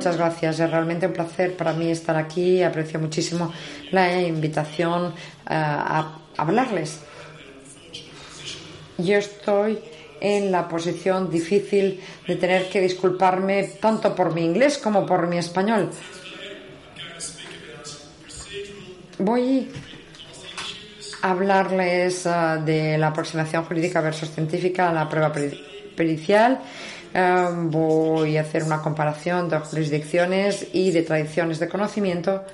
Muchas gracias, es realmente un placer para mí estar aquí. Aprecio muchísimo la invitación uh, a hablarles. Yo estoy en la posición difícil de tener que disculparme tanto por mi inglés como por mi español. Voy a hablarles uh, de la aproximación jurídica versus científica a la prueba pericial Em, voy a hacer una comparación de jurisdicciones y de tradiciones de conocimiento.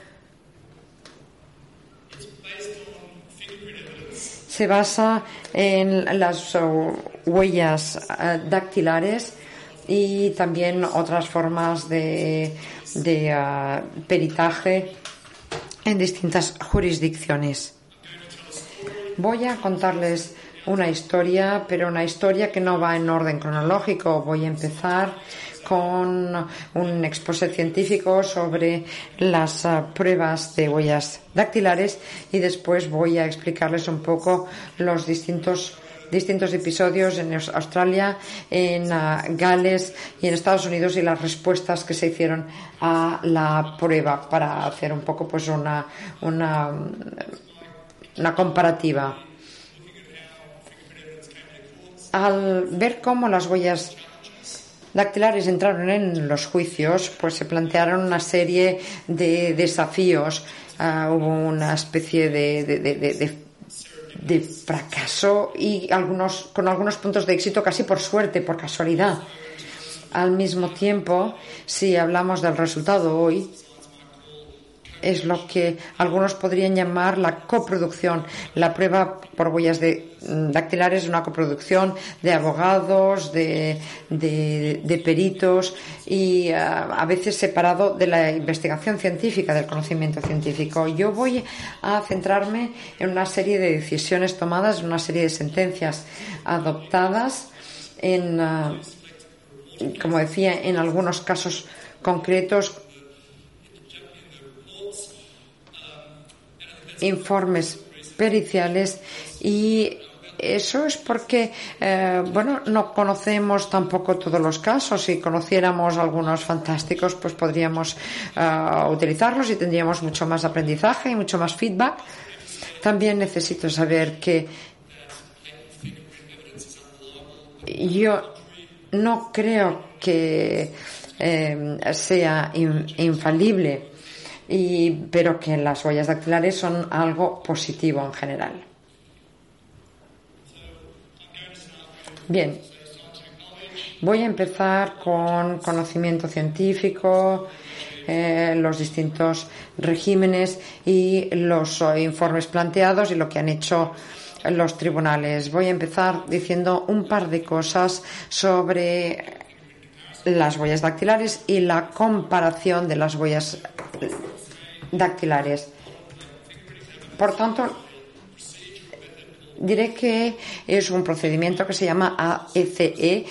Se basa en las uh, huellas uh, dactilares y también otras formas de, uh, peritaje en distintas jurisdicciones. Voy a contarles una historia, pero una historia que no va en orden cronológico. Voy a empezar con un exposé científico sobre las uh, pruebas de huellas dactilares y después voy a explicarles un poco los distintos distintos episodios en Australia, en uh, Gales y en Estados Unidos y las respuestas que se hicieron a la prueba para hacer un poco pues una, una, una comparativa al ver cómo las huellas dactilares entraron en los juicios, pues se plantearon una serie de desafíos. Ah, hubo una especie de, de, fracaso y algunos, con algunos puntos de éxito casi por suerte, por casualidad. Al mismo tiempo, si hablamos del resultado hoy, es lo que algunos podrían llamar la coproducción. La prueba por huellas de, mm, dactilares es una coproducción de abogados, de, peritos y ah, a veces separado de la investigación científica, del conocimiento científico. Yo voy a centrarme en una serie de decisiones tomadas, en una serie de sentencias adoptadas en, ah, como decía, en algunos casos concretos informes periciales y eso es porque, eh, bueno, no conocemos tampoco todos los casos. Si conociéramos algunos fantásticos, pues podríamos eh, utilizarlos y tendríamos mucho más aprendizaje y mucho más feedback. También necesito saber que yo no creo que eh, sea infalible y, pero que las huellas dactilares son algo positivo en general. Bien, voy a empezar con conocimiento científico, eh, los distintos regímenes y los informes planteados y lo que han hecho los tribunales. Voy a empezar diciendo un par de cosas sobre las huellas dactilares y la comparación de las huellas dactilares. Por tanto, diré que es un procedimiento que se llama AECE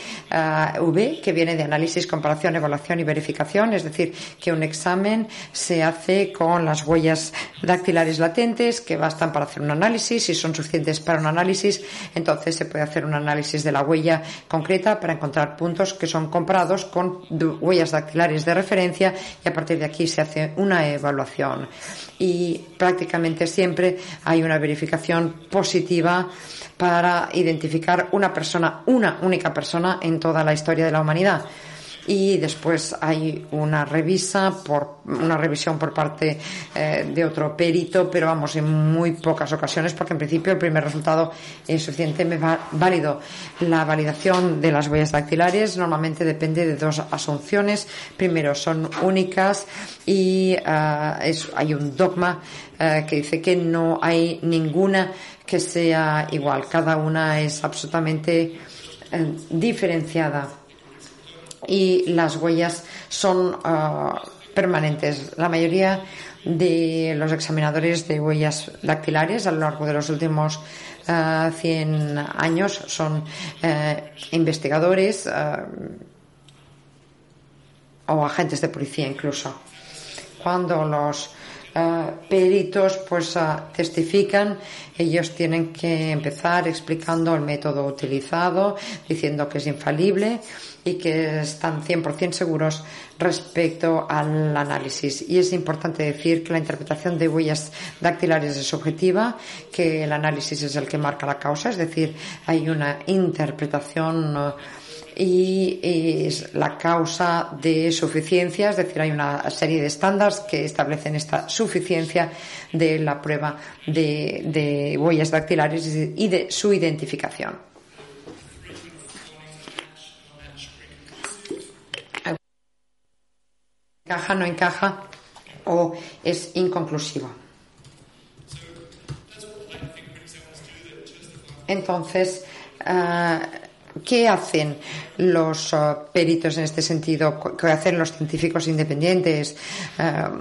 V, que viene de análisis, comparación, evaluación y verificación, es decir, que un examen se hace con las huellas dactilares latentes que bastan para hacer un análisis, y son suficientes para un análisis, entonces se puede hacer un análisis de la huella concreta para encontrar puntos que son comparados con huellas dactilares de referencia y a partir de aquí se hace una evaluación. Y prácticamente siempre hay una verificación positiva para identificar una persona, una única persona en toda la historia de la humanidad. Y después hay una revisa por una revisión por parte eh, de otro perito, pero vamos en muy pocas ocasiones porque en principio el primer resultado es suficientemente válido. La validación de las huellas dactilares normalmente depende de dos asunciones. Primero, son únicas y eh, hay un dogma eh, que dice que no hay ninguna que sea igual. Cada una es absolutamente diferenciada y las huellas son ah, permanentes. La mayoría de los examinadores de huellas dactilares a lo largo de los últimos 100 ah, años son eh, investigadores ah, o agentes de policía incluso. Cuando los peritos pues testifican ellos tienen que empezar explicando el método utilizado diciendo que es infalible y que están 100% seguros respecto al análisis. Y es importante decir que la interpretación de huellas dactilares es subjetiva, que el análisis es el que marca la causa, es decir, hay una interpretación y es la causa de suficiencia, es decir, hay una serie de estándares que establecen esta suficiencia de la prueba de, de huellas dactilares y de su identificación. encaja, no encaja o es inconclusivo. Entonces, ah, ¿qué hacen los ah, peritos en este sentido? ¿Qué hacen los científicos independientes? Ah,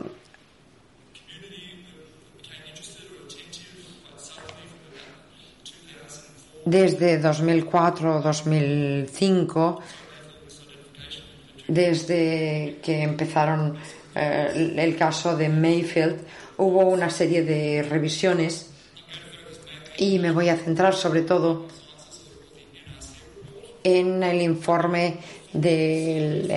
desde 2004 o 2005 desde que empezaron eh, el caso de Mayfield, hubo una serie de revisiones y me voy a centrar sobre todo en el informe del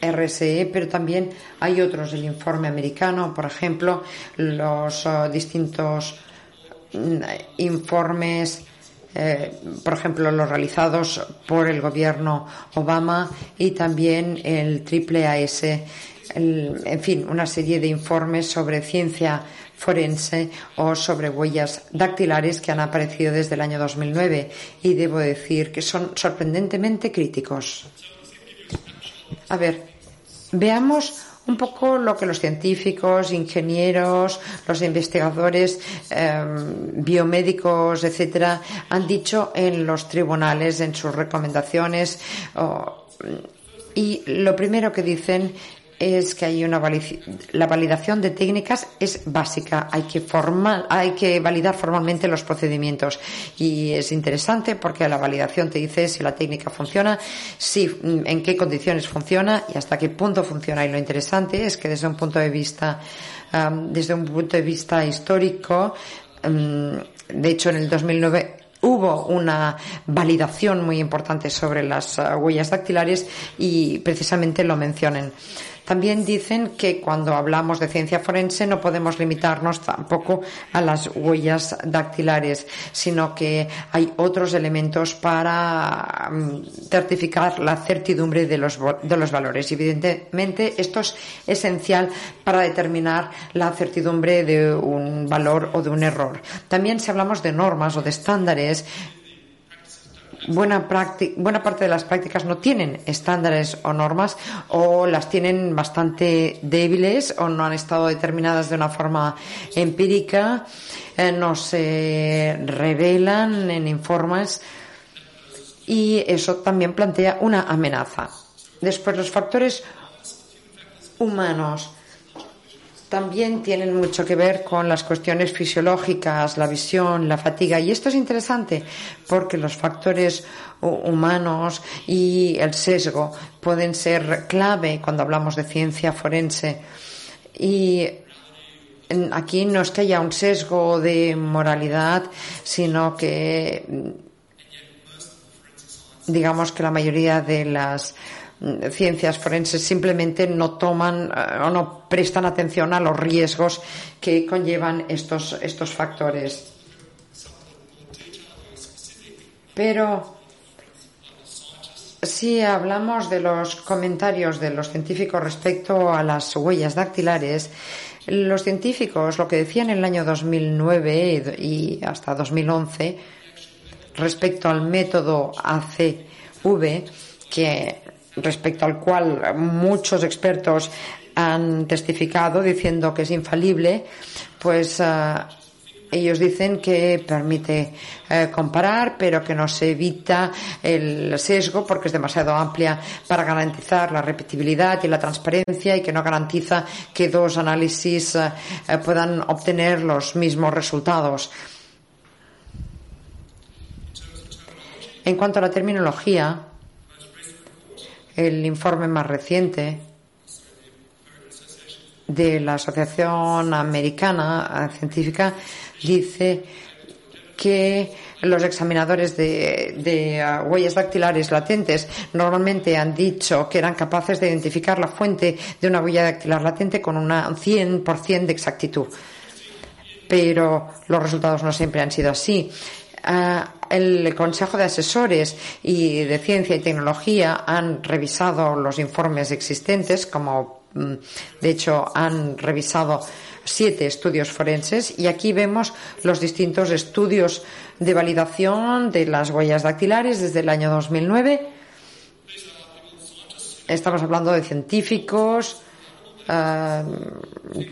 RSE, pero también hay otros, el informe americano, por ejemplo, los oh, distintos mm, informes eh, por ejemplo, los realizados por el gobierno Obama y también el triple AS, en fin, una serie de informes sobre ciencia forense o sobre huellas dactilares que han aparecido desde el año 2009 y debo decir que son sorprendentemente críticos. A ver, veamos un poco lo que los científicos, ingenieros, los investigadores, em, biomédicos, etcétera, han dicho en los tribunales, en sus recomendaciones. y lo primero que dicen es que hay una la validación de técnicas es básica, hay que formal, hay que validar formalmente los procedimientos. Y es interesante porque la validación te dice si la técnica funciona, si en qué condiciones funciona y hasta qué punto funciona. Y lo interesante es que desde un punto de vista desde un punto de vista histórico de hecho en el 2009 hubo una validación muy importante sobre las uh, huellas dactilares y precisamente lo mencionen. También dicen que cuando hablamos de ciencia forense no podemos limitarnos tampoco a las huellas dactilares, sino que hay otros elementos para mm, certificar la certidumbre de los, de los valores. Evidentemente, esto es esencial para determinar la certidumbre de un valor o de un error. También si hablamos de normas o de estándares, buena, buena parte de las prácticas no tienen estándares o normas o las tienen bastante débiles o no han estado determinadas de una forma empírica, eh, no se revelan en informes y eso también plantea una amenaza. Después los factores humanos también tienen mucho que ver con las cuestiones fisiológicas, la visión, la fatiga. Y esto es interesante porque los factores humanos y el sesgo pueden ser clave cuando hablamos de ciencia forense. Y aquí no es que un sesgo de moralidad, sino que digamos que la mayoría de las ciencias forenses simplemente no toman eh, o no prestan atención a los riesgos que conllevan estos, estos factores. Pero si hablamos de los comentarios de los científicos respecto a las huellas dactilares, los científicos lo que decían en el año 2009 y hasta 2011 respecto al método ACV, que respecto al cual muchos expertos han testificado diciendo que es infalible, pues eh, ellos dicen que permite eh, comparar, pero que no se evita el sesgo porque es demasiado amplia para garantizar la repetibilidad y la transparencia y que no garantiza que dos análisis eh, puedan obtener los mismos resultados. En cuanto a la terminología, el informe más reciente de la Asociación Americana Científica dice que los examinadores de, uh, huellas dactilares latentes normalmente han dicho que eran capaces de identificar la fuente de una huella dactilar latente con un 100% de exactitud. Pero los resultados no siempre han sido así. Uh, el Consejo de Asesores y de Ciencia y Tecnología han revisado los informes existentes, como mm, de hecho han revisado siete estudios forenses y aquí vemos los distintos estudios de validación de las huellas dactilares desde el año 2009. Estamos hablando de científicos, ah,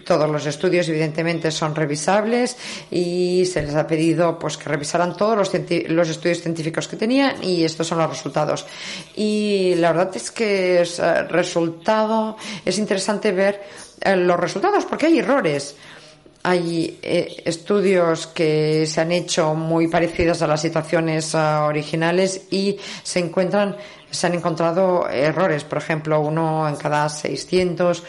todos los estudios evidentemente son revisables y se les ha pedido pues que revisaran todos los, los, estudios científicos que tenían y estos son los resultados y la verdad es que es ah, resultado es interesante ver eh, los resultados porque hay errores. Hay eh, estudios que se han hecho muy parecidos a las situaciones ah, originales y se encuentran, se han encontrado errores, por ejemplo, uno en cada 600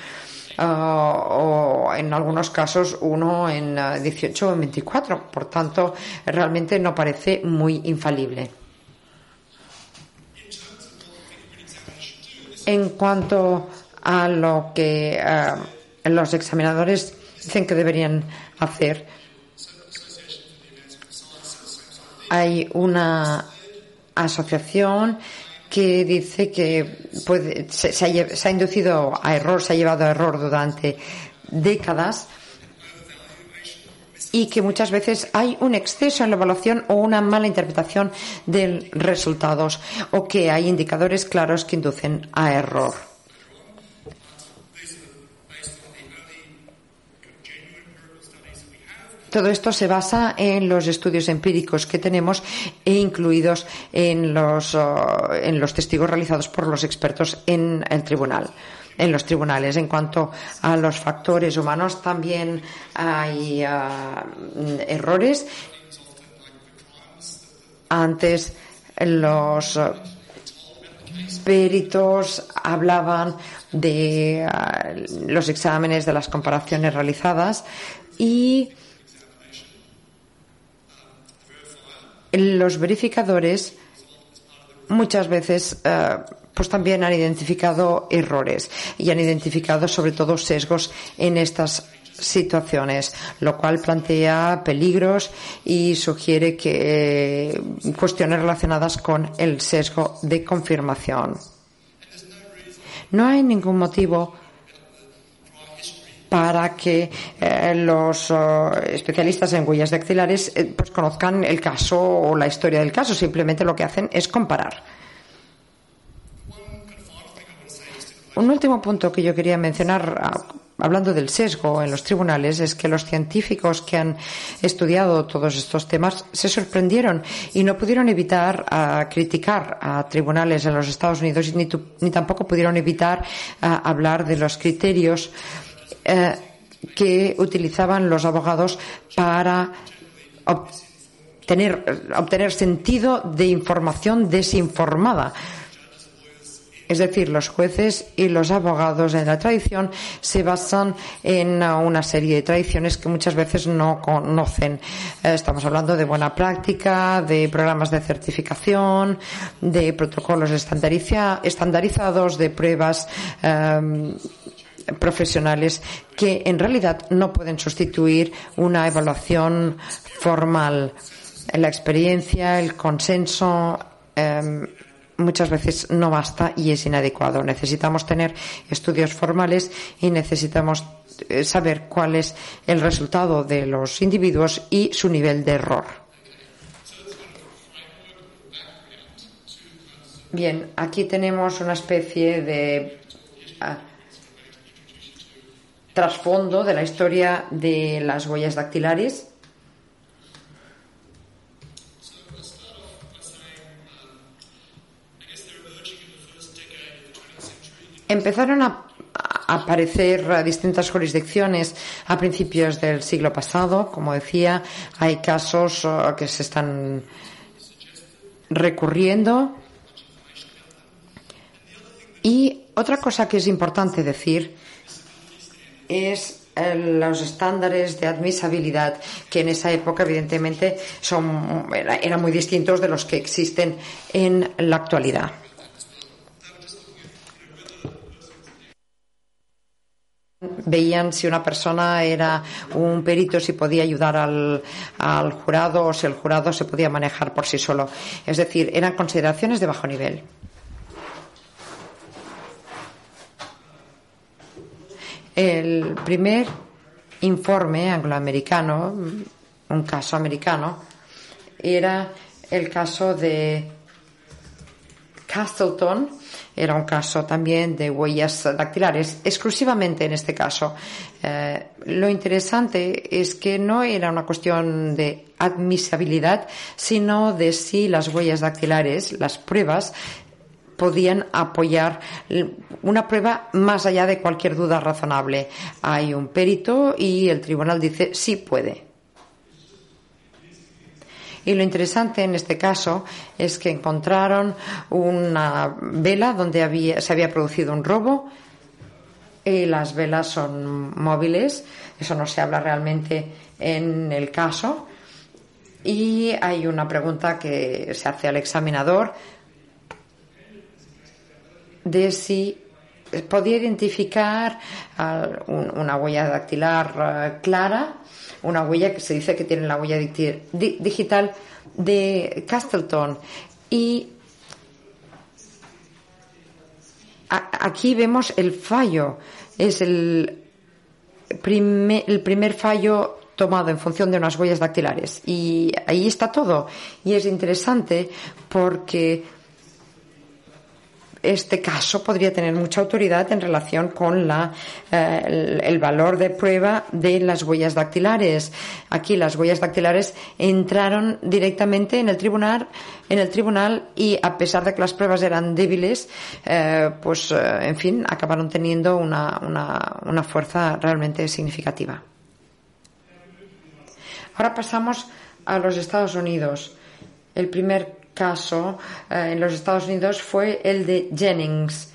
ah, o en algunos casos uno en 18 ah, o en 24. Por tanto, realmente no parece muy infalible. En cuanto a lo que los examinadores dicen que deberían hacer. Hay una asociación que dice que se, ha, inducido a error, se ha llevado a error durante décadas y que muchas veces hay un exceso en la evaluación o una mala interpretación de resultados o que hay indicadores claros que inducen a error. Todo esto se basa en los estudios empíricos que tenemos e incluidos en los, oh, en los testigos realizados por los expertos en el tribunal en los tribunales. En cuanto a los factores humanos, también hay ah, errores. Antes los oh, peritos hablaban de ah, los exámenes, de las comparaciones realizadas y los verificadores muchas veces eh, pues también han identificado errores y han identificado sobre todo sesgos en estas situaciones, lo cual plantea peligros y sugiere que eh, cuestiones relacionadas con el sesgo de confirmación. No hay ningún motivo para que eh, los oh, especialistas en huellas dactilares eh, pues conozcan el caso o la historia del caso. Simplemente lo que hacen es comparar. Un último punto que yo quería mencionar, ah, hablando del sesgo en los tribunales, es que los científicos que han estudiado todos estos temas se sorprendieron y no pudieron evitar ah, criticar a tribunales en los Estados Unidos ni, ni tampoco pudieron evitar ah, hablar de los criterios eh, que utilizaban los abogados para obtener, obtener sentido de información desinformada. Es decir, los jueces y los abogados en la tradición se basan en una serie de tradiciones que muchas veces no conocen. Eh, estamos hablando de buena práctica, de programas de certificación, de protocolos estandarizados, de pruebas eh, profesionales que en realidad no pueden sustituir una evaluación formal. La experiencia, el consenso, em, muchas veces no basta y es inadecuado. Necesitamos tener estudios formales y necesitamos eh, saber cuál es el resultado de los individuos y su nivel de error. Bien, aquí tenemos una especie de ah, trasfondo de la historia de las huellas dactilares. Empezaron a aparecer distintas jurisdicciones a principios del siglo pasado. Como decía, hay casos uh, que se están recurriendo. Y otra cosa que es importante decir es eh, los estándares de admisibilidad que en esa época evidentemente son eran muy distintos de los que existen en la actualidad. veían si una persona era un perito, si podía ayudar al, al, jurado o si el jurado se podía manejar por sí solo. Es decir, eran consideraciones de bajo nivel. El primer informe angloamericano, un caso americano, era el caso de Castleton, era un caso también de huellas dactilares, exclusivamente en este caso. Eh, lo interesante es que no era una cuestión de admisibilidad, sino de si las huellas dactilares, las pruebas, podían apoyar una prueba más allá de cualquier duda razonable. Hay un perito y el tribunal dice sí puede. Y lo interesante en este caso es que encontraron una vela donde había, se había producido un robo. Y las velas son móviles, eso no se habla realmente en el caso. Y hay una pregunta que se hace al examinador de si podía identificar una huella dactilar eh, clara una huella que se dice que tiene la huella digital de Castleton. Y aquí vemos el fallo. Es el primer, el primer fallo tomado en función de unas huellas dactilares. Y ahí está todo. Y es interesante porque este caso podría tener mucha autoridad en relación con la, eh, el, valor de prueba de las huellas dactilares. Aquí las huellas dactilares entraron directamente en el tribunal, en el tribunal y a pesar de que las pruebas eran débiles, eh, pues eh, en fin, acabaron teniendo una, una, una fuerza realmente significativa. Ahora pasamos a los Estados Unidos. El primer caso eh, en los Estados Unidos fue el de Jennings.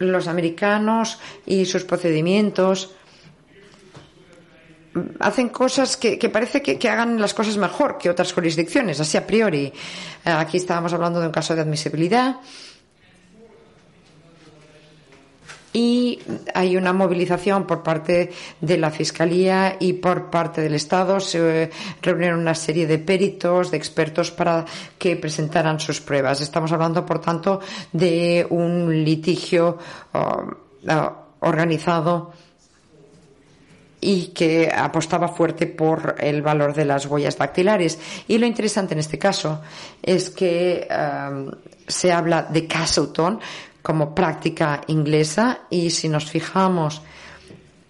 Los americanos y sus procedimientos hacen cosas que, parece que, que, hagan las cosas mejor que otras jurisdicciones, así a priori. Eh, aquí estábamos hablando de un caso de admisibilidad y hay una movilización por parte de la Fiscalía y por parte del Estado. Se reunieron una serie de peritos, de expertos para que presentaran sus pruebas. Estamos hablando, por tanto, de un litigio uh, uh, organizado y que apostaba fuerte por el valor de las huellas dactilares. Y lo interesante en este caso es que um, se habla de Castleton como práctica inglesa y si nos fijamos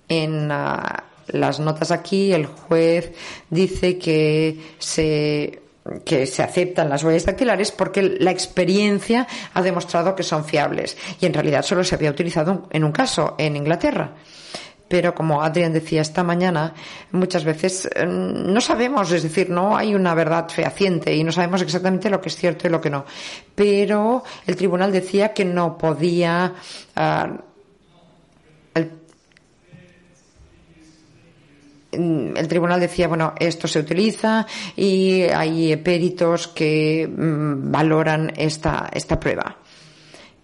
en ah, las notas aquí, el juez dice que se que se aceptan las huellas dactilares porque la experiencia ha demostrado que son fiables y en realidad solo se había utilizado en un caso en Inglaterra pero como Adrián decía esta mañana, muchas veces eh, no sabemos, es decir, no hay una verdad fehaciente y no sabemos exactamente lo que es cierto y lo que no. Pero el tribunal decía que no podía. Uh, el, tribunal decía, bueno, esto se utiliza y hay peritos que mm, valoran esta, esta prueba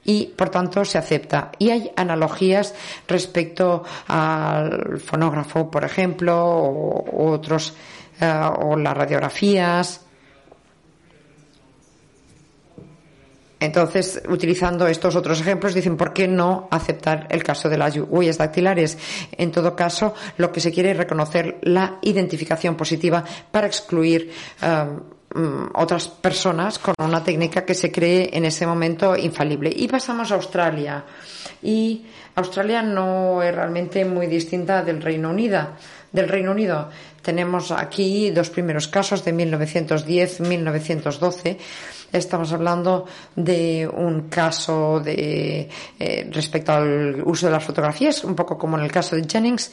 y por tanto se acepta. Y hay analogías respecto al fonógrafo, por ejemplo, o, otros, eh, o las radiografías. entonces, utilizando estos otros ejemplos, dicen, ¿por qué no aceptar el caso de las huellas dactilares? En todo caso, lo que se quiere es reconocer la identificación positiva para excluir mm, otras personas con una técnica que se cree en ese momento infalible. Y pasamos a Australia. Y Australia no es realmente muy distinta del Reino Unido. Del Reino Unido tenemos aquí dos primeros casos de 1910-1912 Estamos hablando de un caso de, eh, respecto al uso de las fotografías, un poco como en el caso de Jennings,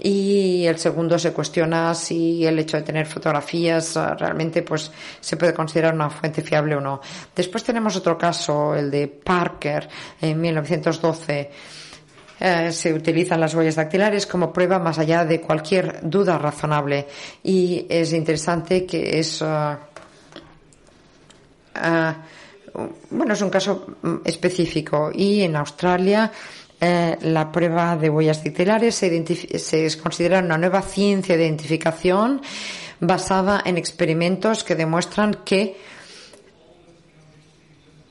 y el segundo se cuestiona si el hecho de tener fotografías ah, realmente pues se puede considerar una fuente fiable o no. Después tenemos otro caso, el de Parker, en 1912. Eh, se utilizan las huellas dactilares como prueba más allá de cualquier duda razonable y es interesante que es ah, Ah, bueno, es un caso mm, específico. Y en Australia eh, la prueba de huellas dactilares se, se considera una nueva ciencia de identificación basada en experimentos que demuestran que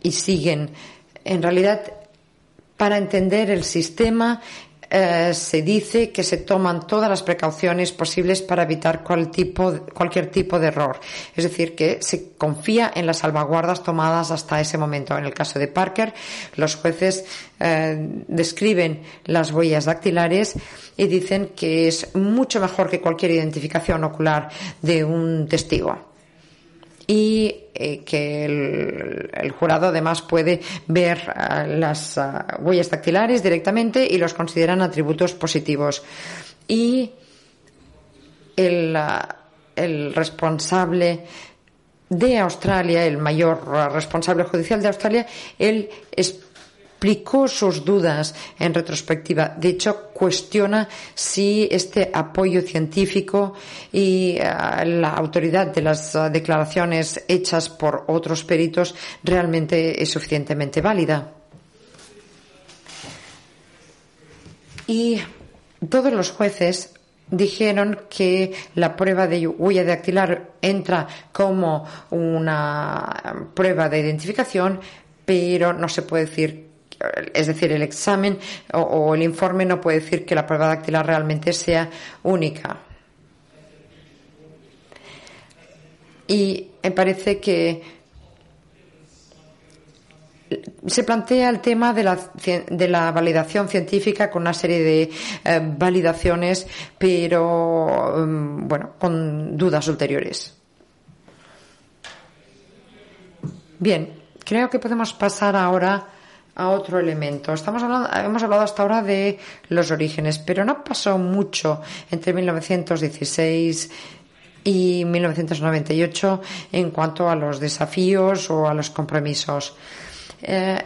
y siguen en realidad para entender el sistema eh, se dice que se toman todas las precauciones posibles para evitar cualquier tipo de error. Es decir, que se confía en las salvaguardas tomadas hasta ese momento. En el caso de Parker, los jueces eh, describen las huellas dactilares y dicen que es mucho mejor que cualquier identificación ocular de un testigo y eh, que el, jurado además puede ver ah, las ah, huellas dactilares directamente y los consideran atributos positivos. Y el, el responsable de Australia, el mayor responsable judicial de Australia, él es explicó sus dudas en retrospectiva. De hecho, cuestiona si este apoyo científico y eh, la autoridad de las eh, declaraciones hechas por otros peritos realmente es suficientemente válida. Y todos los jueces dijeron que la prueba de huella dactilar entra como una prueba de identificación, pero no se puede decir es decir, el examen o, el informe no puede decir que la prueba dactilar realmente sea única. Y me parece que se plantea el tema de la, de la validación científica con una serie de eh, validaciones, pero mm, bueno, con dudas ulteriores. Bien, creo que podemos pasar ahora a otro elemento. Estamos hablando, hemos hablado hasta ahora de los orígenes, pero no pasó mucho entre 1916 y 1998 en cuanto a los desafíos o a los compromisos. Eh,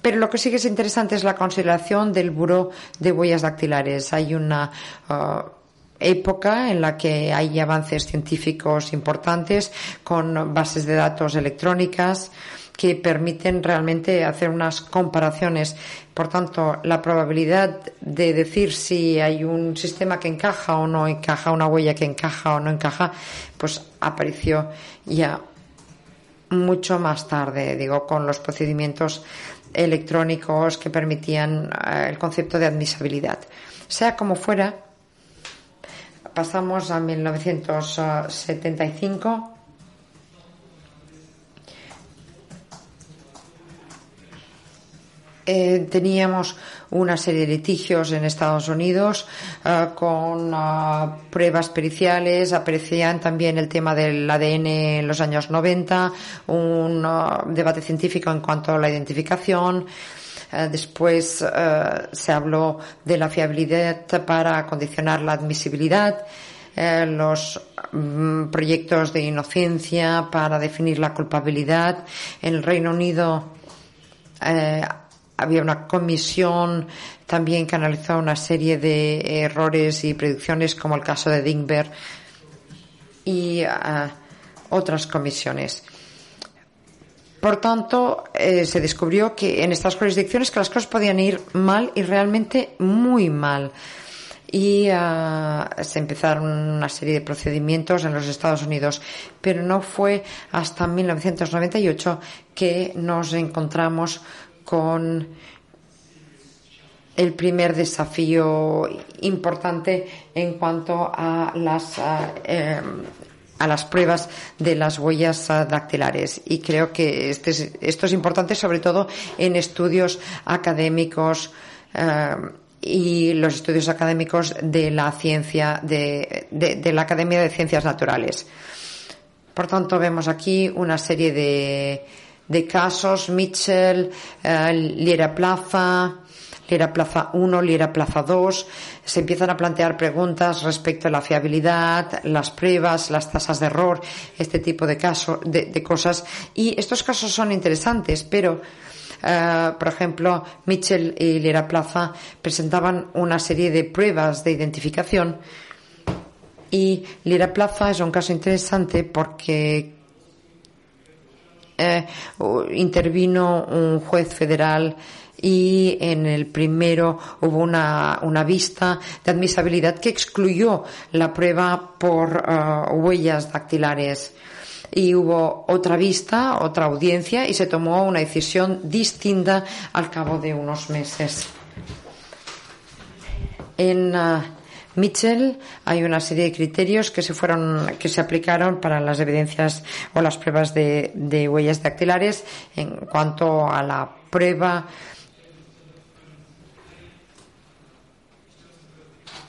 pero lo que sí que es interesante es la consideración del Buró de Huellas Dactilares. Hay una uh, época en la que hay avances científicos importantes con bases de datos electrónicas que permiten realmente hacer unas comparaciones. Por tanto, la probabilidad de decir si hay un sistema que encaja o no encaja, una huella que encaja o no encaja, pues apareció ya mucho más tarde, digo, con los procedimientos electrónicos que permitían eh, el concepto de admisibilidad. Sea como fuera, pasamos a 1975. Eh, teníamos una serie de litigios en Estados Unidos eh, con ah, pruebas periciales, aprecian también el tema del ADN en los años 90, un ah, debate científico en cuanto a la identificación. Eh, después eh, se habló de la fiabilidad para condicionar la admisibilidad. Eh, los mm, proyectos de inocencia para definir la culpabilidad. En el Reino Unido había una comisión también que analizó una serie de errores y predicciones como el caso de Dingberg y otras comisiones. Por tanto, eh, se descubrió que en estas jurisdicciones que las cosas podían ir mal y realmente muy mal. y uh, se empezaron una serie de procedimientos en los Estados Unidos, pero no fue hasta 1998 que nos encontramos con el primer desafío importante en cuanto a las eh, a las pruebas de las huellas dactilares y creo que este esto es importante sobre todo en estudios académicos eh, y los estudios académicos de la ciencia de, la Academia de Ciencias Naturales. Por tanto, vemos aquí una serie de, de casos, Mitchell, eh, Liera Plaza, Liera Plaza 1, Liera Plaza 2, se empiezan a plantear preguntas respecto a la fiabilidad, las pruebas, las tasas de error, este tipo de casos, de, cosas. Y estos casos son interesantes, pero Uh, por ejemplo, Mitchell y Liera Plaza presentaban una serie de pruebas de identificación y Lira Plaza es un caso interesante porque eh, intervino un juez federal y en el primero hubo una, una vista de admisibilidad que excluyó la prueba por uh, huellas dactilares y hubo otra vista, otra audiencia y se tomó una decisión distinta al cabo de unos meses. En uh, Mitchell hay una serie de criterios que se fueron que se aplicaron para las evidencias o las pruebas de, de huellas dactilares en cuanto a la prueba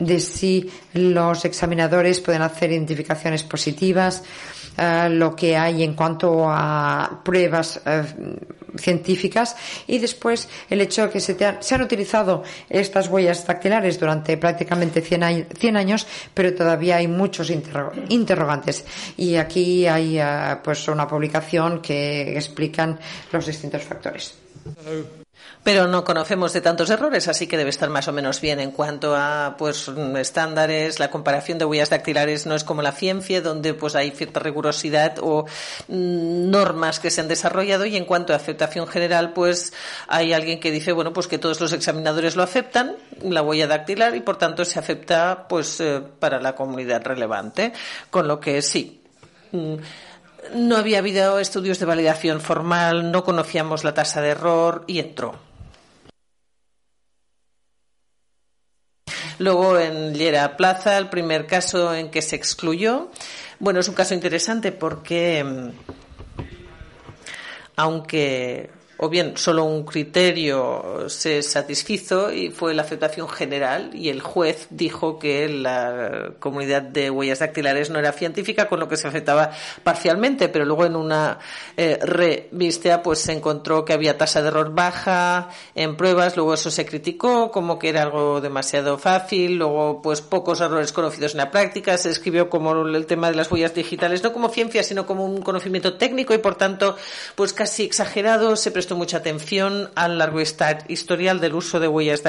de si los examinadores pueden hacer identificaciones positivas, uh, lo que hay en cuanto a pruebas uh, científicas y después el hecho de que se, se, han utilizado estas huellas dactilares durante prácticamente 100, 100 años, pero todavía hay muchos interro interrogantes. Y aquí hay uh, pues una publicación que explican los distintos factores. Pero no conocemos de tantos errores, así que debe estar más o menos bien en cuanto a pues estándares, la comparación de huellas dactilares no es como la ciencia, donde pues hay cierta rigurosidad o mm, normas que se han desarrollado y en cuanto a aceptación general, pues hay alguien que dice, bueno, pues que todos los examinadores lo aceptan, la huella dactilar y por tanto se acepta pues eh, para la comunidad relevante, con lo que sí. Mm, no había habido estudios de validación formal, no conocíamos la tasa de error y entró. Luego en Llera Plaza, el primer caso en que se excluyó. Bueno, es un caso interesante porque, mm, aunque o bien solo un criterio se satisfizo y fue la aceptación general y el juez dijo que la comunidad de huellas dactilares no era científica con lo que se aceptaba parcialmente pero luego en una eh, revista pues se encontró que había tasa de error baja en pruebas luego eso se criticó como que era algo demasiado fácil luego pues pocos errores conocidos en la práctica se escribió como el tema de las huellas digitales no como ciencia sino como un conocimiento técnico y por tanto pues casi exagerado prestó mucha atención al largo historial del uso de huellas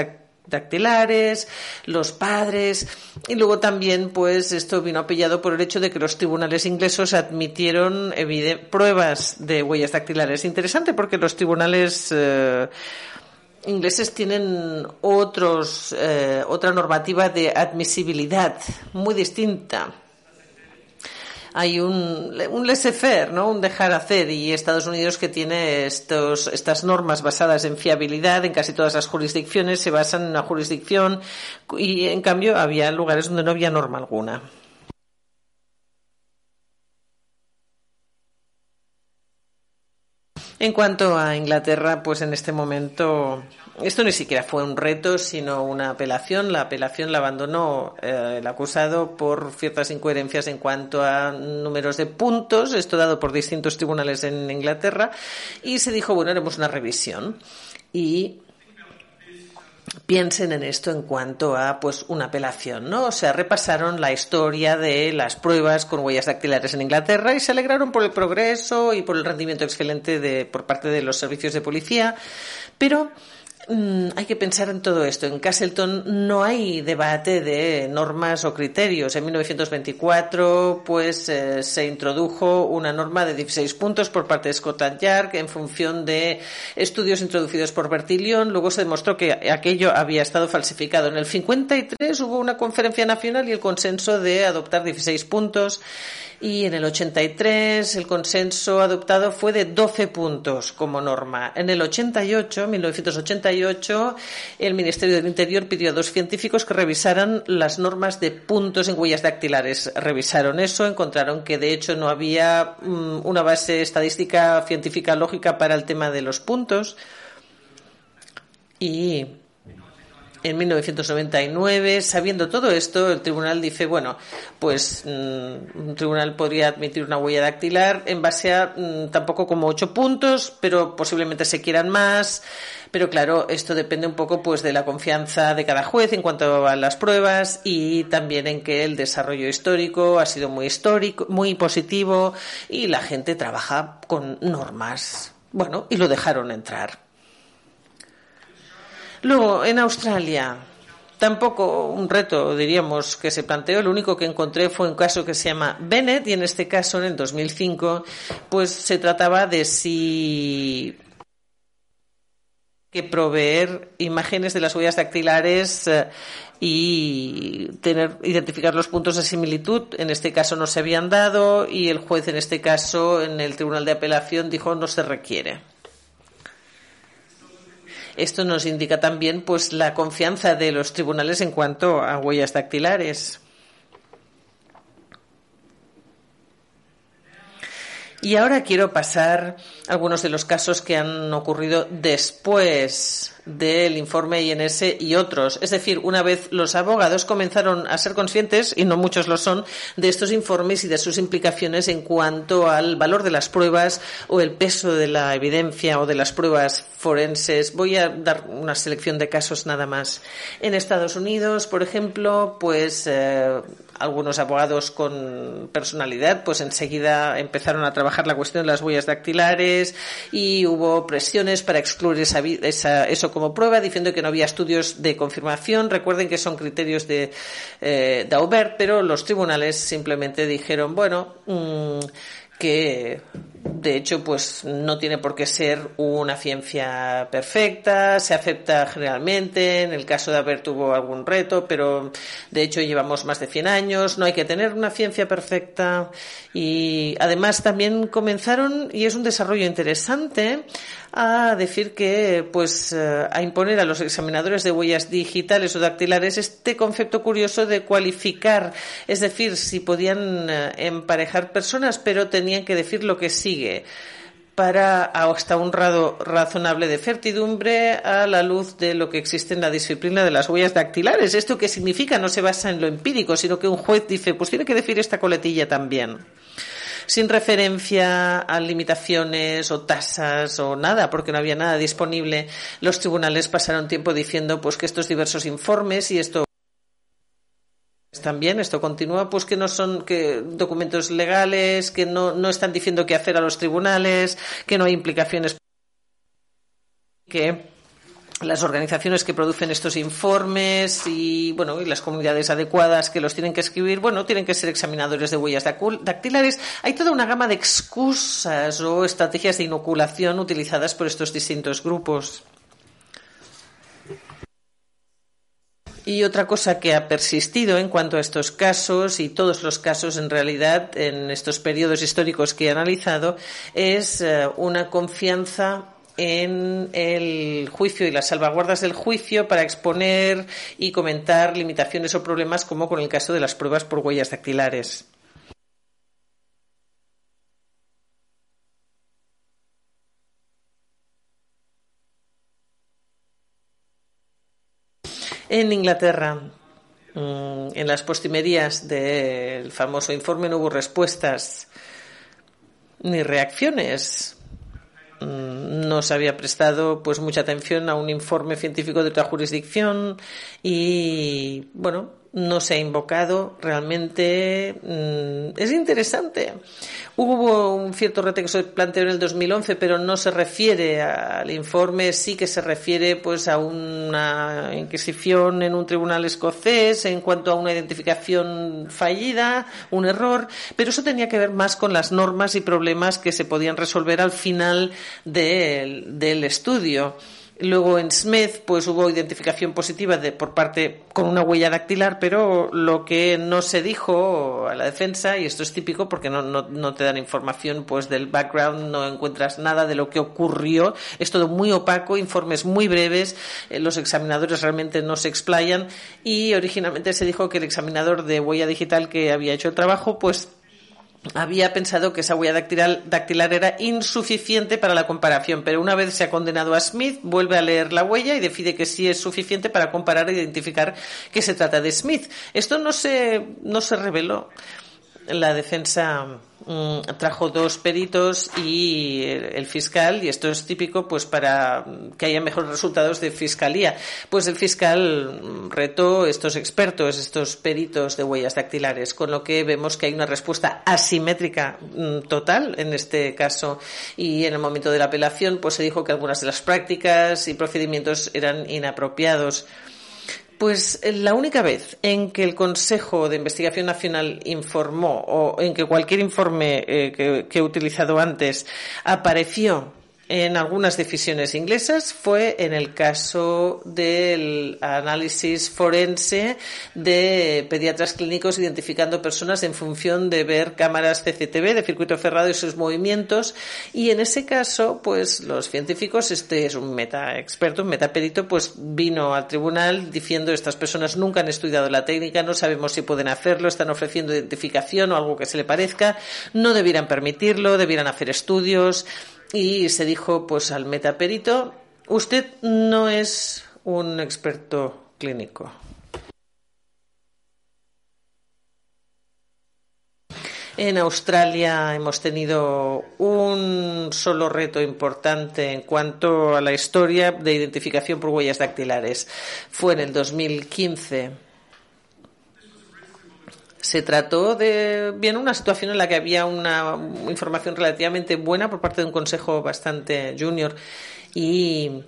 dactilares, los padres y luego también pues esto vino apoyado por el hecho de que los tribunales ingleses admitieron pruebas de huellas dactilares. Interesante porque los tribunales eh, ingleses tienen otros eh, otra normativa de admisibilidad muy distinta hay un, un laissez-faire, ¿no? Un dejar hacer y Estados Unidos que tiene estos, estas normas basadas en fiabilidad en casi todas las jurisdicciones se basan en una jurisdicción y en cambio había lugares donde no había norma alguna. En cuanto a Inglaterra, pues en este momento esto ni siquiera fue un reto, sino una apelación. La apelación la abandonó eh, el acusado por ciertas incoherencias en cuanto a números de puntos, esto dado por distintos tribunales en Inglaterra, y se dijo, bueno, haremos una revisión. Y piensen en esto en cuanto a pues una apelación, ¿no? O sea, repasaron la historia de las pruebas con huellas dactilares en Inglaterra y se alegraron por el progreso y por el rendimiento excelente de por parte de los servicios de policía, pero Mm, hay que pensar en todo esto. En Castleton no hay debate de normas o criterios. En 1924, pues eh, se introdujo una norma de 16 puntos por parte de Scotland Yard en función de estudios introducidos por Bertillon. Luego se demostró que aquello había estado falsificado. En el 53 hubo una conferencia nacional y el consenso de adoptar 16 puntos y en el 83 el consenso adoptado fue de 12 puntos como norma. En el 88, 1988, el Ministerio del Interior pidió a dos científicos que revisaran las normas de puntos en huellas dactilares. Revisaron eso, encontraron que de hecho no había mm, una base estadística científica lógica para el tema de los puntos y en 1999. Sabiendo todo esto, el tribunal dice, bueno, pues mm, un tribunal podría admitir una huella dactilar en base a mm, tampoco como ocho puntos, pero posiblemente se quieran más. Pero claro, esto depende un poco pues de la confianza de cada juez en cuanto a las pruebas y también en que el desarrollo histórico ha sido muy histórico, muy positivo y la gente trabaja con normas. Bueno, y lo dejaron entrar. Luego, en Australia, tampoco un reto, diríamos, que se planteó. Lo único que encontré fue un caso que se llama Bennett y en este caso, en el 2005, pues se trataba de si que proveer imágenes de las huellas dactilares eh, y tener identificar los puntos de similitud. En este caso no se habían dado y el juez en este caso en el Tribunal de Apelación dijo no se requiere. Esto nos indica también pues la confianza de los tribunales en cuanto a huellas dactilares. Y ahora quiero pasar algunos de los casos que han ocurrido después del informe INS y otros. Es decir, una vez los abogados comenzaron a ser conscientes, y no muchos lo son, de estos informes y de sus implicaciones en cuanto al valor de las pruebas o el peso de la evidencia o de las pruebas forenses. Voy a dar una selección de casos nada más. En Estados Unidos, por ejemplo, pues eh, algunos abogados con personalidad, pues enseguida empezaron a trabajar la cuestión de las huellas dactilares y hubo presiones para excluir esa, esa, eso como prueba, diciendo que no había estudios de confirmación. Recuerden que son criterios de eh, Daubert, pero los tribunales simplemente dijeron, bueno, mmm, que de hecho pues no tiene por qué ser una ciencia perfecta, se acepta generalmente, en el caso de haber tuvo algún reto, pero de hecho llevamos más de 100 años, no hay que tener una ciencia perfecta. Y además también comenzaron y es un desarrollo interesante a decir que, pues, eh, a imponer a los examinadores de huellas digitales o dactilares este concepto curioso de cualificar, es decir, si podían eh, emparejar personas, pero tenían que decir lo que sigue para hasta un grado razonable de certidumbre a la luz de lo que existe en la disciplina de las huellas dactilares. ¿Esto qué significa? No se basa en lo empírico, sino que un juez dice, pues tiene que decir esta coletilla también sin referencia a limitaciones o tasas o nada, porque no había nada disponible. Los tribunales pasaron tiempo diciendo pues que estos diversos informes y esto también esto continúa pues que no son que documentos legales que no, no están diciendo qué hacer a los tribunales que no hay implicaciones que las organizaciones que producen estos informes y bueno y las comunidades adecuadas que los tienen que escribir bueno tienen que ser examinadores de huellas dactilares. Hay toda una gama de excusas o estrategias de inoculación utilizadas por estos distintos grupos. Y otra cosa que ha persistido en cuanto a estos casos y todos los casos en realidad en estos periodos históricos que he analizado es eh, una confianza en el juicio y las salvaguardas del juicio para exponer y comentar limitaciones o problemas como con el caso de las pruebas por huellas dactilares. En Inglaterra, mm, en las postimerías del famoso informe no hubo respuestas ni reacciones no se había prestado pues mucha atención a un informe científico de otra jurisdicción y bueno no se ha invocado, realmente mm, es interesante. Hubo un cierto reto que se planteó en el 2011, pero no se refiere al informe, sí que se refiere pues a una inquisición en un tribunal escocés en cuanto a una identificación fallida, un error, pero eso tenía que ver más con las normas y problemas que se podían resolver al final del estudio. Luego en Smith pues hubo identificación positiva de, por parte con una huella dactilar, pero lo que no se dijo a la defensa, y esto es típico porque no, no, no te dan información pues del background, no encuentras nada de lo que ocurrió, es todo muy opaco, informes muy breves, eh, los examinadores realmente no se explayan y originalmente se dijo que el examinador de huella digital que había hecho el trabajo pues había pensado que esa huella dactilar, era insuficiente para la comparación, pero una vez se ha condenado a Smith, vuelve a leer la huella y decide que sí es suficiente para comparar e identificar que se trata de Smith. Esto no se, no se reveló. La defensa Mm, trajo dos peritos y el, fiscal, y esto es típico pues para que haya mejores resultados de fiscalía. Pues el fiscal retó estos expertos, estos peritos de huellas dactilares, con lo que vemos que hay una respuesta asimétrica mm, total en este caso y en el momento de la apelación pues se dijo que algunas de las prácticas y procedimientos eran inapropiados. Pues eh, la única vez en que el Consejo de Investigación Nacional informó o en que cualquier informe eh, que, que he utilizado antes apareció en algunas decisiones inglesas fue en el caso del análisis forense de pediatras clínicos identificando personas en función de ver cámaras CCTV de circuito cerrado y sus movimientos. Y en ese caso pues los científicos este es un meta experto un meta perito pues vino al tribunal diciendo estas personas nunca han estudiado la técnica no sabemos si pueden hacerlo están ofreciendo identificación o algo que se le parezca no debieran permitirlo debieran hacer estudios y se dijo pues al metaperito, usted no es un experto clínico. En Australia hemos tenido un solo reto importante en cuanto a la historia de identificación por huellas dactilares. Fue en el 2015 se trató de bien una situación en la que había una información relativamente buena por parte de un consejo bastante junior y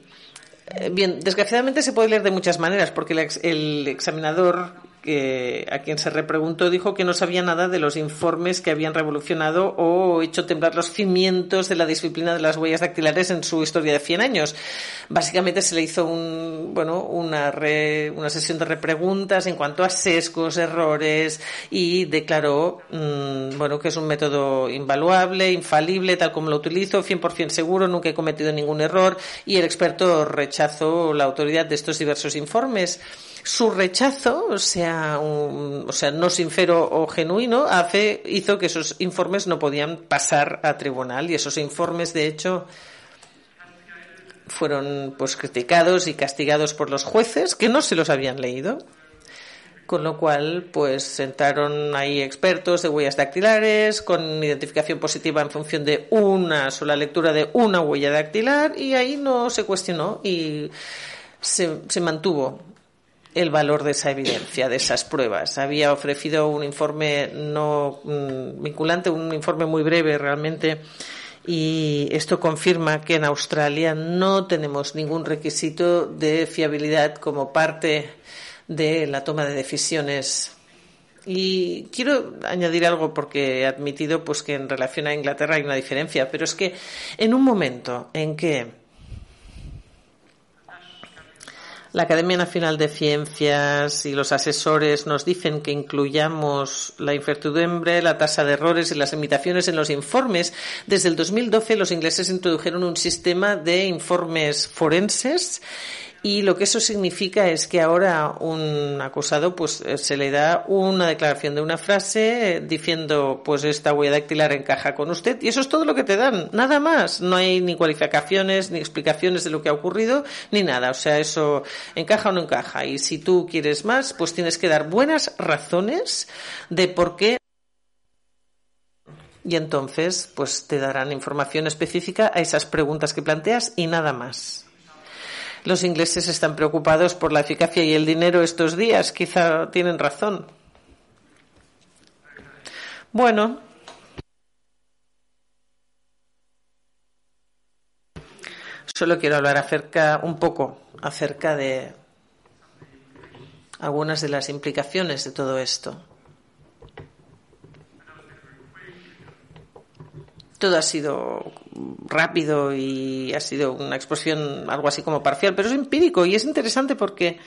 eh, bien desgraciadamente se puede leer de muchas maneras porque el, el examinador a quien se repreguntó dijo que no sabía nada de los informes que habían revolucionado o hecho temblar los cimientos de la disciplina de las huellas dactilares en su historia de 100 años. Básicamente se le hizo un, bueno, una, una sesión de repreguntas en cuanto a sesgos, errores y declaró mm, bueno, que es un método invaluable, infalible, tal como lo utilizo, 100% seguro, nunca he cometido ningún error y el experto rechazó la autoridad de estos diversos informes su rechazo, sea, o sea, no sincero o genuino, hace, hizo que esos informes no podían pasar a tribunal y esos informes, de hecho, fueron pues criticados y castigados por los jueces que no se los habían leído. Con lo cual, pues sentaron ahí expertos de huellas dactilares con identificación positiva en función de una sola lectura de una huella dactilar y ahí no se cuestionó y se, se mantuvo el valor de esa evidencia, de esas pruebas. Había ofrecido un informe no mm, vinculante, un informe muy breve realmente, y esto confirma que en Australia no tenemos ningún requisito de fiabilidad como parte de la toma de decisiones. Y quiero añadir algo porque he admitido pues que en relación a Inglaterra hay una diferencia, pero es que en un momento en que la Academia Nacional de Ciencias y los asesores nos dicen que incluyamos la incertidumbre, la tasa de errores y las limitaciones en los informes. Desde el 2012 los ingleses introdujeron un sistema de informes forenses y lo que eso significa es que ahora un acusado pues eh, se le da una declaración de una frase eh, diciendo pues esta huella dactilar encaja con usted y eso es todo lo que te dan, nada más. No hay ni cualificaciones ni explicaciones de lo que ha ocurrido ni nada. O sea, eso encaja o no encaja. Y si tú quieres más, pues tienes que dar buenas razones de por qué y entonces pues te darán información específica a esas preguntas que planteas y nada más. Los ingleses están preocupados por la eficacia y el dinero estos días. Quizá tienen razón. Bueno. Solo quiero hablar un poco acerca de algunas de las implicaciones de todo esto. Todo ha sido rápido y ha sido una exposición algo así como parcial, pero es empírico y es interesante porque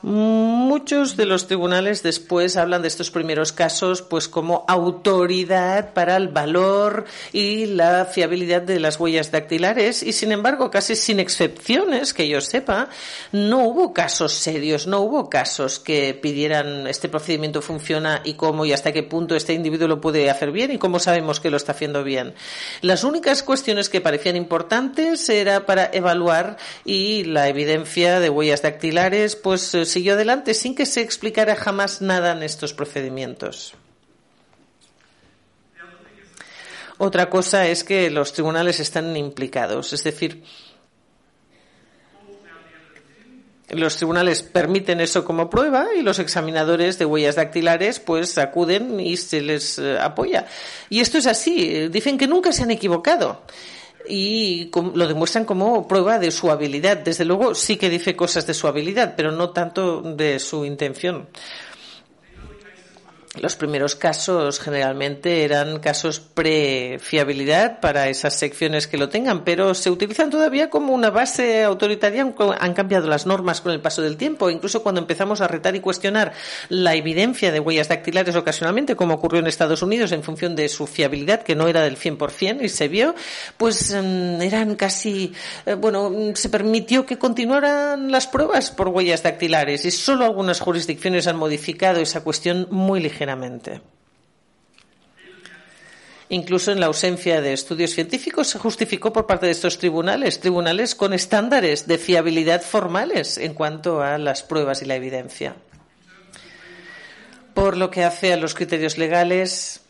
Muchos de los tribunales después hablan de estos primeros casos pues como autoridad para el valor y la fiabilidad de las huellas dactilares y sin embargo casi sin excepciones que yo sepa no hubo casos serios, no hubo casos que pidieran este procedimiento funciona y cómo y hasta qué punto este individuo lo puede hacer bien y cómo sabemos que lo está haciendo bien. Las únicas cuestiones que parecían importantes era para evaluar y la evidencia de huellas dactilares pues siguió adelante sin que se explicara jamás nada en estos procedimientos. Otra cosa es que los tribunales están implicados, es decir, los tribunales permiten eso como prueba y los examinadores de huellas dactilares pues acuden y se les eh, apoya. Y esto es así, dicen que nunca se han equivocado y lo demuestran como prueba de su habilidad. Desde luego sí que dice cosas de su habilidad, pero no tanto de su intención. Los primeros casos generalmente eran casos pre-fiabilidad para esas secciones que lo tengan, pero se utilizan todavía como una base autoritaria. Han cambiado las normas con el paso del tiempo. Incluso cuando empezamos a retar y cuestionar la evidencia de huellas dactilares ocasionalmente, como ocurrió en Estados Unidos en función de su fiabilidad, que no era del 100% y se vio, pues mm, eran casi, eh, bueno, se permitió que continuaran las pruebas por huellas dactilares y solo algunas jurisdicciones han modificado esa cuestión muy Incluso en la ausencia de estudios científicos se justificó por parte de estos tribunales, tribunales con estándares de fiabilidad formales en cuanto a las pruebas y la evidencia. Por lo que hace a los criterios legales,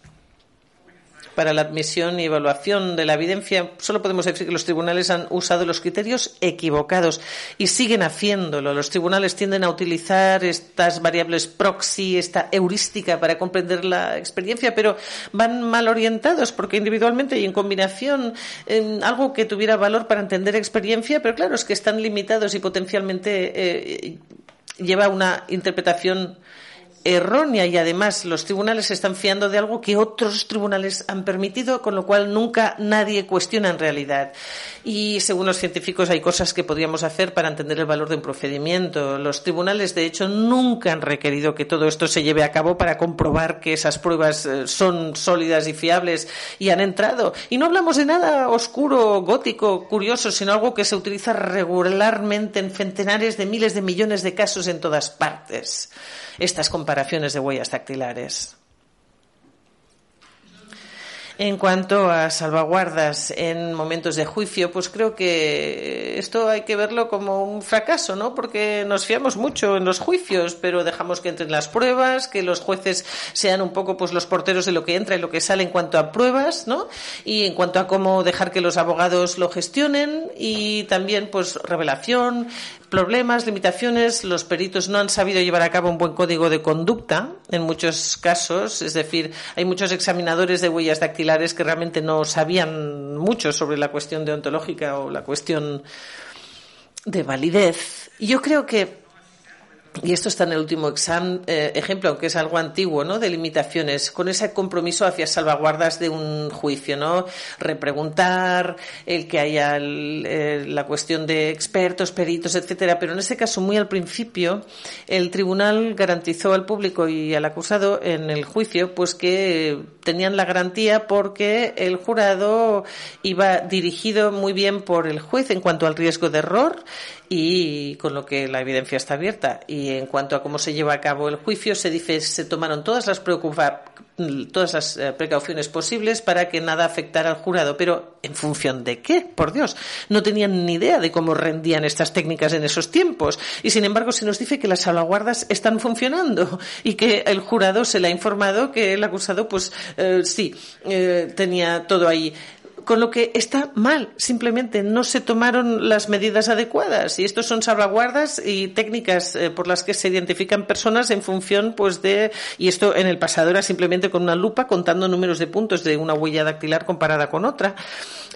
para la admisión y evaluación de la evidencia, solo podemos decir que los tribunales han usado los criterios equivocados y siguen haciéndolo. Los tribunales tienden a utilizar estas variables proxy, esta heurística para comprender la experiencia, pero van mal orientados porque individualmente y en combinación algo que tuviera valor para entender experiencia, pero claro, es que están limitados y potencialmente eh, lleva una interpretación errónea y además los tribunales se están fiando de algo que otros tribunales han permitido, con lo cual nunca nadie cuestiona en realidad. Y según los científicos hay cosas que podríamos hacer para entender el valor de un procedimiento. Los tribunales, de hecho, nunca han requerido que todo esto se lleve a cabo para comprobar que esas pruebas eh, son sólidas y fiables y han entrado. Y no hablamos de nada oscuro, gótico, curioso, sino algo que se utiliza regularmente en centenares de miles de millones de casos en todas partes estas comparaciones de huellas dactilares. En cuanto a salvaguardas en momentos de juicio, pues creo que esto hay que verlo como un fracaso, ¿no? Porque nos fiamos mucho en los juicios, pero dejamos que entren las pruebas, que los jueces sean un poco pues los porteros de lo que entra y lo que sale en cuanto a pruebas, ¿no? Y en cuanto a cómo dejar que los abogados lo gestionen y también pues revelación, problemas, limitaciones. Los peritos no han sabido llevar a cabo un buen código de conducta en muchos casos. Es decir, hay muchos examinadores de huellas dactilares que realmente no sabían mucho sobre la cuestión deontológica o la cuestión de validez. Y yo creo que y esto está en el último exam, eh, ejemplo, aunque es algo antiguo, ¿no? De limitaciones, con ese compromiso hacia salvaguardas de un juicio, ¿no? Repreguntar, el que haya eh, la cuestión de expertos, peritos, etcétera. Pero en este caso, muy al principio, el tribunal garantizó al público y al acusado en el juicio, pues que tenían la garantía porque el jurado iba dirigido muy bien por el juez en cuanto al riesgo de error y con lo que la evidencia está abierta. Y en cuanto a cómo se lleva a cabo el juicio, se dice se tomaron todas las todas las eh, precauciones posibles para que nada afectara al jurado. Pero ¿en función de qué? Por Dios, no tenían ni idea de cómo rendían estas técnicas en esos tiempos. Y sin embargo, se nos dice que las salvaguardas están funcionando y que el jurado se le ha informado que el acusado, pues eh, sí, eh, tenía todo ahí Con lo que está mal, simplemente no se tomaron las medidas adecuadas. Y estos son salvaguardas y técnicas eh, por las que se identifican personas en función, pues, de, y esto en el pasado era simplemente con una lupa contando números de puntos de una huella dactilar comparada con otra.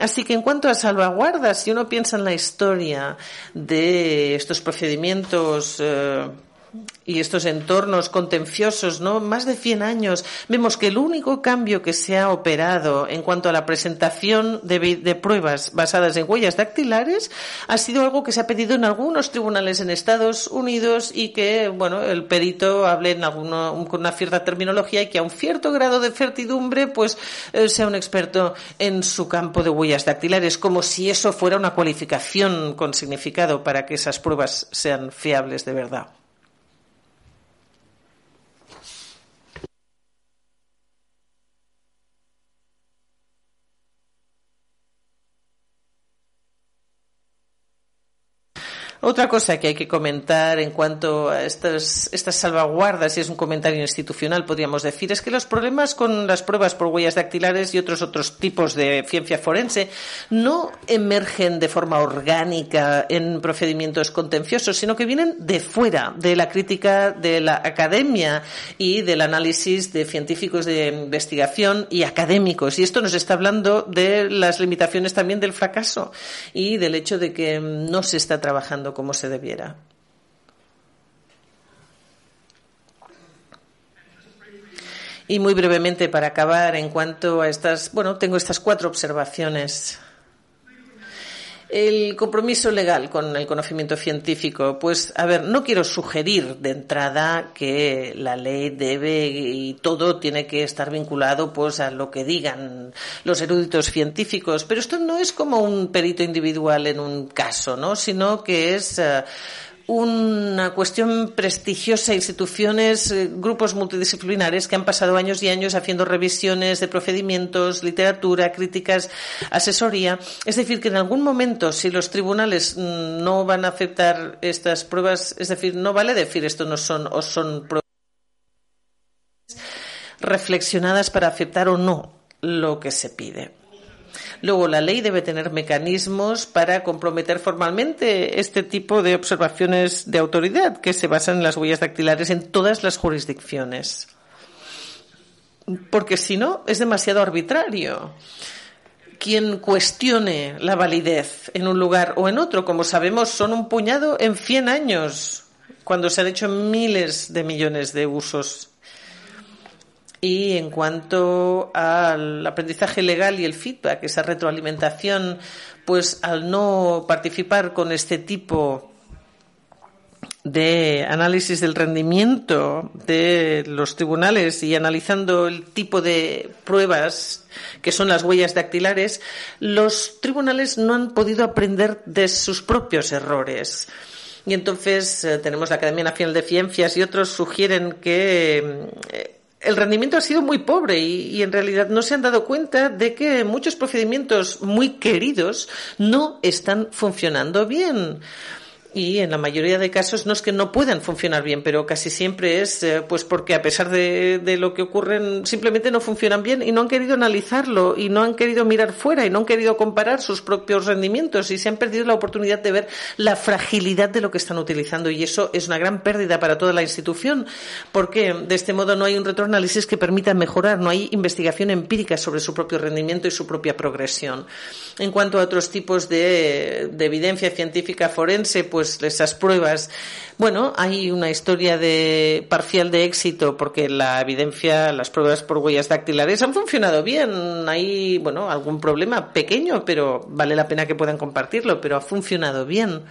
Así que en cuanto a salvaguardas, si uno piensa en la historia de estos procedimientos, eh, y estos entornos contenciosos, ¿no? Más de 100 años, vemos que el único cambio que se ha operado en cuanto a la presentación de, pruebas basadas en huellas dactilares ha sido algo que se ha pedido en algunos tribunales en Estados Unidos y que, bueno, el perito hable en alguno, con una cierta terminología y que a un cierto grado de certidumbre, pues, eh, sea un experto en su campo de huellas dactilares, como si eso fuera una cualificación con significado para que esas pruebas sean fiables de verdad. Otra cosa que hay que comentar en cuanto a estas, salvaguardas, y es un comentario institucional, podríamos decir, es que los problemas con las pruebas por huellas dactilares y otros otros tipos de ciencia forense no emergen de forma orgánica en procedimientos contenciosos, sino que vienen de fuera, de la crítica de la academia y del análisis de científicos de investigación y académicos. Y esto nos está hablando de las limitaciones también del fracaso y del hecho de que no se está trabajando como se debiera. Y muy brevemente, para acabar, en cuanto a estas, bueno, tengo estas cuatro observaciones. El compromiso legal con el conocimiento científico, pues, a ver, no quiero sugerir de entrada que la ley debe y todo tiene que estar vinculado, pues, a lo que digan los eruditos científicos, pero esto no es como un perito individual en un caso, ¿no? Sino que es eh, una cuestión prestigiosa, instituciones, eh, grupos multidisciplinares que han pasado años y años haciendo revisiones de procedimientos, literatura, críticas, asesoría. Es decir, que en algún momento, si los tribunales mm, no van a aceptar estas pruebas, es decir, no vale decir esto no son o son pruebas reflexionadas para aceptar o no lo que se pide. Luego, la ley debe tener mecanismos para comprometer formalmente este tipo de observaciones de autoridad que se basan en las huellas dactilares en todas las jurisdicciones. Porque si no, es demasiado arbitrario quien cuestione la validez en un lugar o en otro, como sabemos, son un puñado en 100 años, cuando se han hecho miles de millones de usos y en cuanto al aprendizaje legal y el feedback, esa retroalimentación, pues al no participar con este tipo de análisis del rendimiento de los tribunales y analizando el tipo de pruebas que son las huellas dactilares, los tribunales no han podido aprender de sus propios errores. Y entonces eh, tenemos la Academia Nacional de Ciencias y otros sugieren que eh, el rendimiento ha sido muy pobre y, en realidad no se han dado cuenta de que muchos procedimientos muy queridos no están funcionando bien y en la mayoría de casos no es que no puedan funcionar bien, pero casi siempre es eh, pues porque a pesar de, de, lo que ocurren simplemente no funcionan bien y no han querido analizarlo y no han querido mirar fuera y no han querido comparar sus propios rendimientos y se han perdido la oportunidad de ver la fragilidad de lo que están utilizando y eso es una gran pérdida para toda la institución porque de este modo no hay un retroanálisis que permita mejorar, no hay investigación empírica sobre su propio rendimiento y su propia progresión. En cuanto a otros tipos de, de evidencia científica forense, pues pues esas pruebas. Bueno, hay una historia de parcial de éxito porque la evidencia, las pruebas por huellas dactilares han funcionado bien. Hay, bueno, algún problema pequeño, pero vale la pena que puedan compartirlo, pero ha funcionado bien.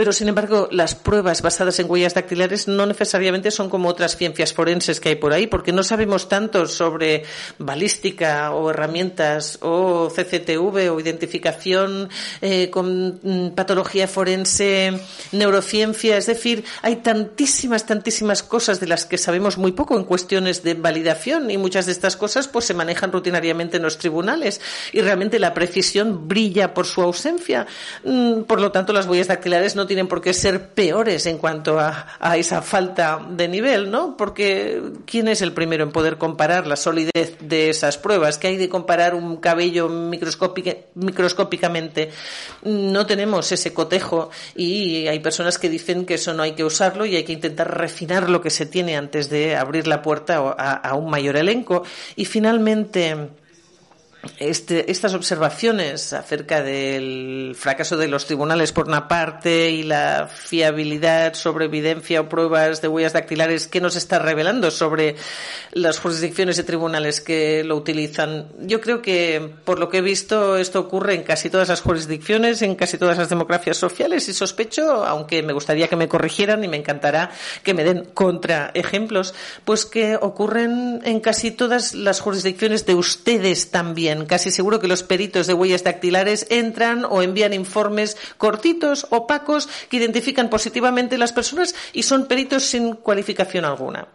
Pero, sin embargo, las pruebas basadas en huellas dactilares no necesariamente son como otras ciencias forenses que hay por ahí, porque no sabemos tanto sobre balística o herramientas o CCTV o identificación eh, con mm, patología forense, neurociencia. Es decir, hay tantísimas, tantísimas cosas de las que sabemos muy poco en cuestiones de validación y muchas de estas cosas pues se manejan rutinariamente en los tribunales y realmente la precisión brilla por su ausencia. Mm, por lo tanto, las huellas dactilares no tienen por qué ser peores en cuanto a, esa falta de nivel, ¿no? Porque ¿quién es el primero en poder comparar la solidez de esas pruebas? ¿Qué hay de comparar un cabello microscópicamente? No tenemos ese cotejo y hay personas que dicen que eso no hay que usarlo y hay que intentar refinar lo que se tiene antes de abrir la puerta a un mayor elenco. Y finalmente, este, estas observaciones acerca del fracaso de los tribunales por una parte y la fiabilidad sobre evidencia o pruebas de huellas dactilares que nos está revelando sobre las jurisdicciones y tribunales que lo utilizan. Yo creo que, por lo que he visto, esto ocurre en casi todas las jurisdicciones, en casi todas las democracias sociales y sospecho, aunque me gustaría que me corrigieran y me encantará que me den contraejemplos, pues que ocurren en casi todas las jurisdicciones de ustedes también Casi seguro que los peritos de huellas dactilares entran o envían informes cortitos, opacos, que identifican positivamente las personas y son peritos sin cualificación alguna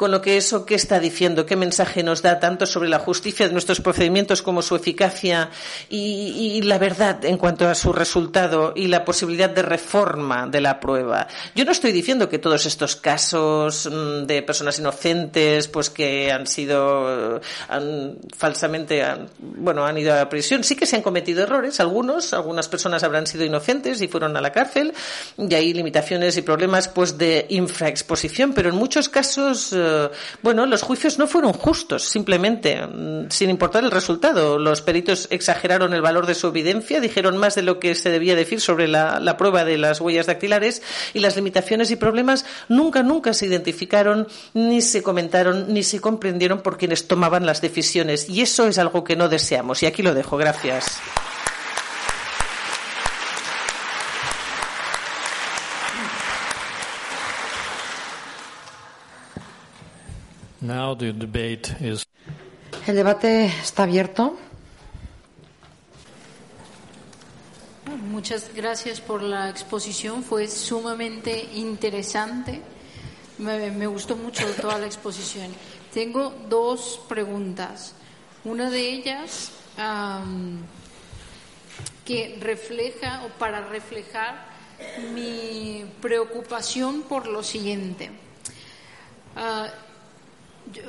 con lo que eso qué está diciendo, qué mensaje nos da tanto sobre la justicia de nuestros procedimientos como su eficacia y, la verdad en cuanto a su resultado y la posibilidad de reforma de la prueba. Yo no estoy diciendo que todos estos casos mm, de personas inocentes, pues que han sido han, falsamente, han, bueno, han ido a prisión, sí que se han cometido errores, algunos, algunas personas habrán sido inocentes y fueron a la cárcel y hay limitaciones y problemas pues de infraexposición, pero en muchos casos eh, bueno, los juicios no fueron justos, simplemente, mm, sin importar el resultado. Los peritos exageraron el valor de su evidencia, dijeron más de lo que se debía decir sobre la prueba de las huellas dactilares y las limitaciones y problemas nunca, nunca se identificaron, ni se comentaron, ni se comprendieron por quienes tomaban las decisiones. Y eso es algo que no deseamos. Y aquí lo dejo. Gracias. Now the debate is... El debate está abierto. Muchas gracias por la exposición, fue sumamente interesante. Me, me, gustó mucho toda la exposición. Tengo dos preguntas. Una de ellas um, que refleja o para reflejar mi preocupación por lo siguiente. Uh,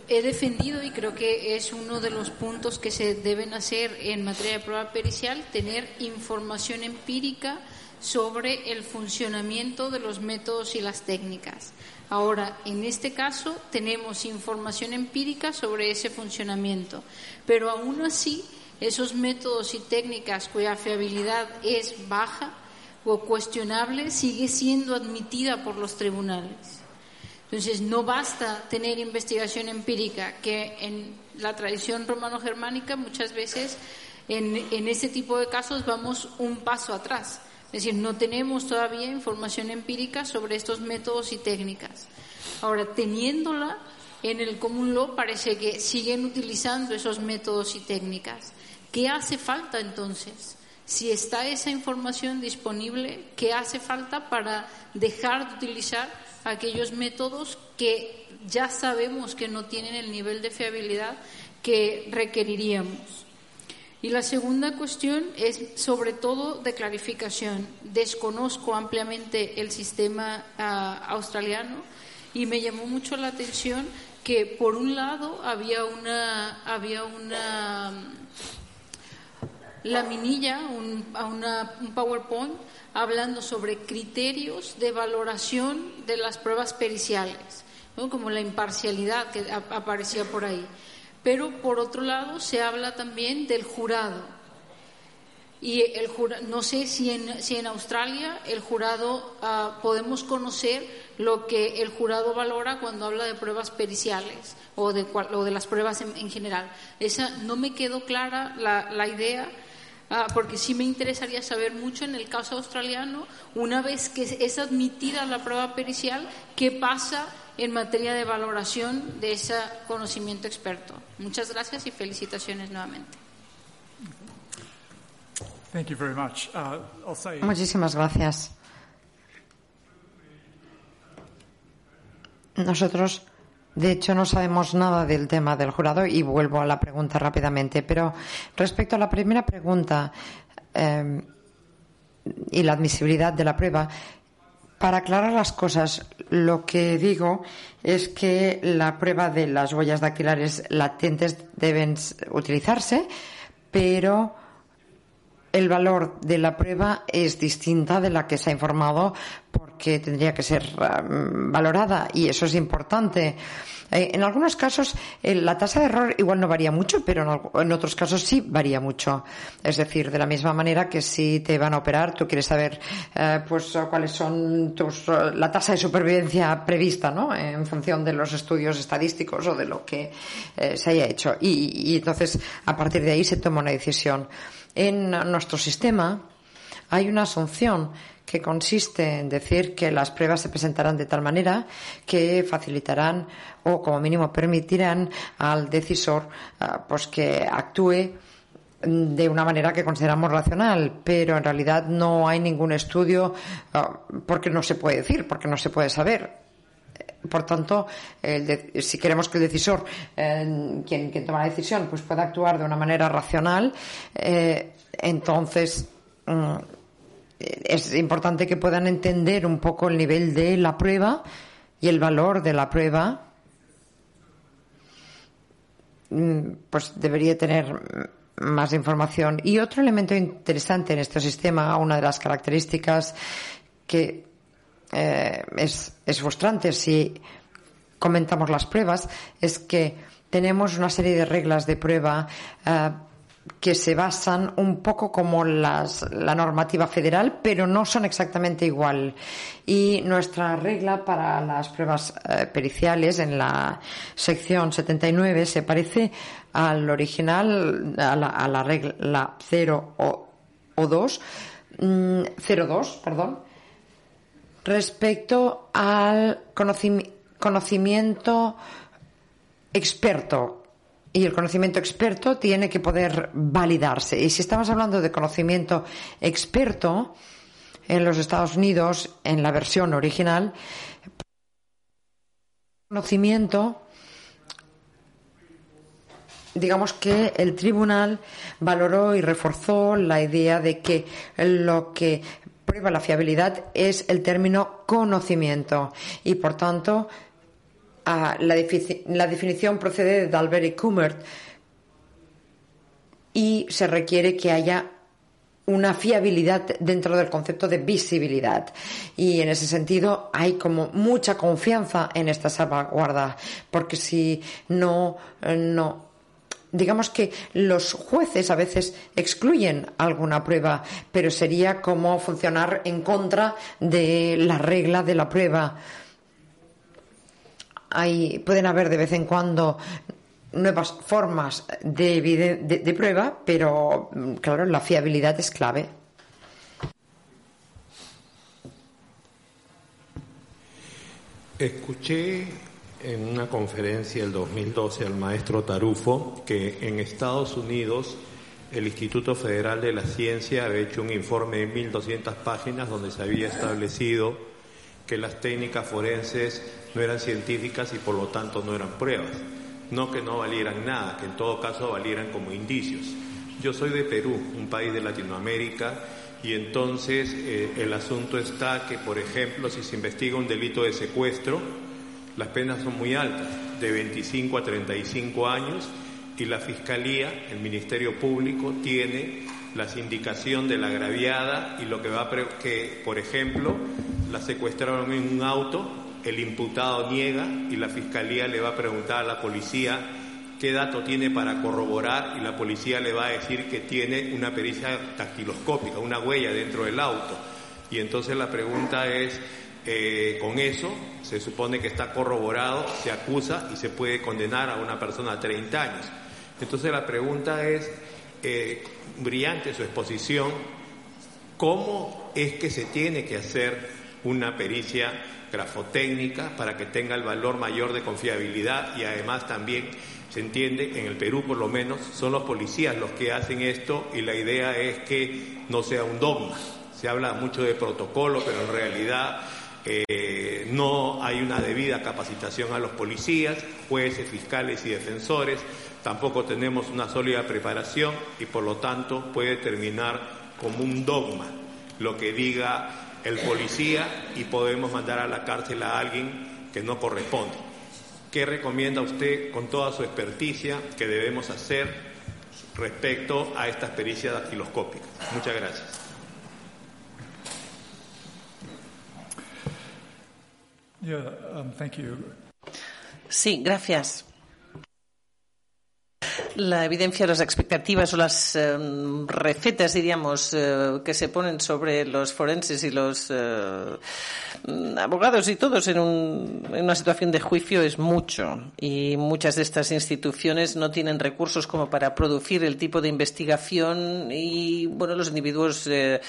he defendido y creo que es uno de los puntos que se deben hacer en materia de prueba pericial, tener información empírica sobre el funcionamiento de los métodos y las técnicas. Ahora, en este caso, tenemos información empírica sobre ese funcionamiento, pero aún así, esos métodos y técnicas cuya fiabilidad es baja o cuestionable sigue siendo admitida por los tribunales. Entonces, no basta tener investigación empírica, que en la tradición romano-germánica muchas veces en, en este tipo de casos vamos un paso atrás. Es decir, no tenemos todavía información empírica sobre estos métodos y técnicas. Ahora, teniéndola en el común law, parece que siguen utilizando esos métodos y técnicas. ¿Qué hace falta entonces? Si está esa información disponible, ¿qué hace falta para dejar de utilizar aquellos métodos que ya sabemos que no tienen el nivel de fiabilidad que requeriríamos. Y la segunda cuestión es sobre todo de clarificación. Desconozco ampliamente el sistema uh, australiano y me llamó mucho la atención que por un lado había una había una laminilla, un, una, un PowerPoint hablando sobre criterios de valoración de las pruebas periciales, como la imparcialidad que aparecía por ahí. Pero por otro lado se habla también del jurado. Y el no sé si en, si en Australia el jurado uh, podemos conocer lo que el jurado valora cuando habla de pruebas periciales o de, o de las pruebas en, en, general. Esa no me quedó clara la, la idea Ah, porque sí me interesaría saber mucho en el caso australiano, una vez que es admitida la prueba pericial, qué pasa en materia de valoración de ese conocimiento experto. Muchas gracias y felicitaciones nuevamente. Uh, Muchísimas gracias. Nosotros de hecho, no sabemos nada del tema del jurado y vuelvo a la pregunta rápidamente. Pero respecto a la primera pregunta, eh, y la admisibilidad de la prueba. Para aclarar las cosas, lo que digo es que la prueba de las huellas dactilares latentes deben utilizarse, pero el valor de la prueba es distinta de la que se ha informado porque tendría que ser valorada y eso es importante. Eh, en algunos casos eh, la tasa de error igual no varía mucho, pero en, otros casos sí varía mucho. Es decir, de la misma manera que si te van a operar, tú quieres saber eh, pues cuáles son tus la tasa de supervivencia prevista, ¿no? En función de los estudios estadísticos o de lo que se haya hecho. y entonces a partir de ahí se toma una decisión. En nuestro sistema hay una asunción que consiste en decir que las pruebas se presentarán de tal manera que facilitarán o como mínimo permitirán al decisor ah, pues que actúe de una manera que consideramos racional, pero en realidad no hay ningún estudio ah, porque no se puede decir, porque no se puede saber. Por tanto, si queremos que el decisor, eh, quien, toma la decisión, pues pueda actuar de una manera racional, eh, entonces mm, es importante que puedan entender un poco el nivel de la prueba y el valor de la prueba. Mm, pues debería tener más información. Y otro elemento interesante en este sistema, una de las características que eh, es, frustrante si comentamos las pruebas es que tenemos una serie de reglas de prueba eh, que se basan un poco como las, la normativa federal, pero no son exactamente igual. Y nuestra regla para las pruebas eh, periciales en la sección 79 se parece al original, a la, a la regla 0 o, o 2, 02, mm, perdón, respecto al conocimiento experto. Y el conocimiento experto tiene que poder validarse. Y si estamos hablando de conocimiento experto, en los Estados Unidos, en la versión original, conocimiento, digamos que el tribunal valoró y reforzó la idea de que lo que prueba la fiabilidad es el término conocimiento y, por tanto, la, definición procede de Dalbert y Kummert y se requiere que haya una fiabilidad dentro del concepto de visibilidad. Y en ese sentido hay como mucha confianza en esta salvaguarda, porque si no, no, digamos que los jueces a veces excluyen alguna prueba, pero sería como funcionar en contra de la regla de la prueba. Hay, pueden haber de vez en cuando nuevas formas de, de prueba, pero claro, la fiabilidad es clave. Escuché en una conferencia del 2012 al maestro Tarufo que en Estados Unidos el Instituto Federal de la Ciencia había hecho un informe de 1.200 páginas donde se había establecido que las técnicas forenses no eran científicas y por lo tanto no eran pruebas. No que no valieran nada, que en todo caso valieran como indicios. Yo soy de Perú, un país de Latinoamérica, y entonces eh, el asunto está que, por ejemplo, si se investiga un delito de secuestro, las penas son muy altas, de 25 a 35 años, y la Fiscalía, el Ministerio Público, tiene la sindicación de la agraviada y lo que va a que, por ejemplo, la secuestraron en un auto, el imputado niega y la Fiscalía le va a preguntar a la policía qué dato tiene para corroborar y la policía le va a decir que tiene una pericia dactiloscópica, una huella dentro del auto. Y entonces la pregunta es, eh, con eso se supone que está corroborado, se acusa y se puede condenar a una persona a 30 años. Entonces la pregunta es, eh, brillante su exposición, ¿cómo es que se tiene que hacer una pericia grafotécnica para que tenga el valor mayor de confiabilidad y además también se entiende, en el Perú por lo menos, son los policías los que hacen esto y la idea es que no sea un dogma. Se habla mucho de protocolo, pero en realidad eh, no hay una debida capacitación a los policías, jueces, fiscales y defensores, tampoco tenemos una sólida preparación y por lo tanto puede terminar como un dogma. lo que diga el policía y podemos mandar a la cárcel a alguien que no corresponde. ¿Qué recomienda usted con toda su experticia que debemos hacer respecto a esta pericia dactiloscópica? Muchas gracias. Um, sí, gracias la evidencia, las expectativas o las em, recetas, diríamos, eh, que se ponen sobre los forenses y los eh, abogados y todos en, en, una situación de juicio es mucho. Y muchas de estas instituciones no tienen recursos como para producir el tipo de investigación y, bueno, los individuos eh,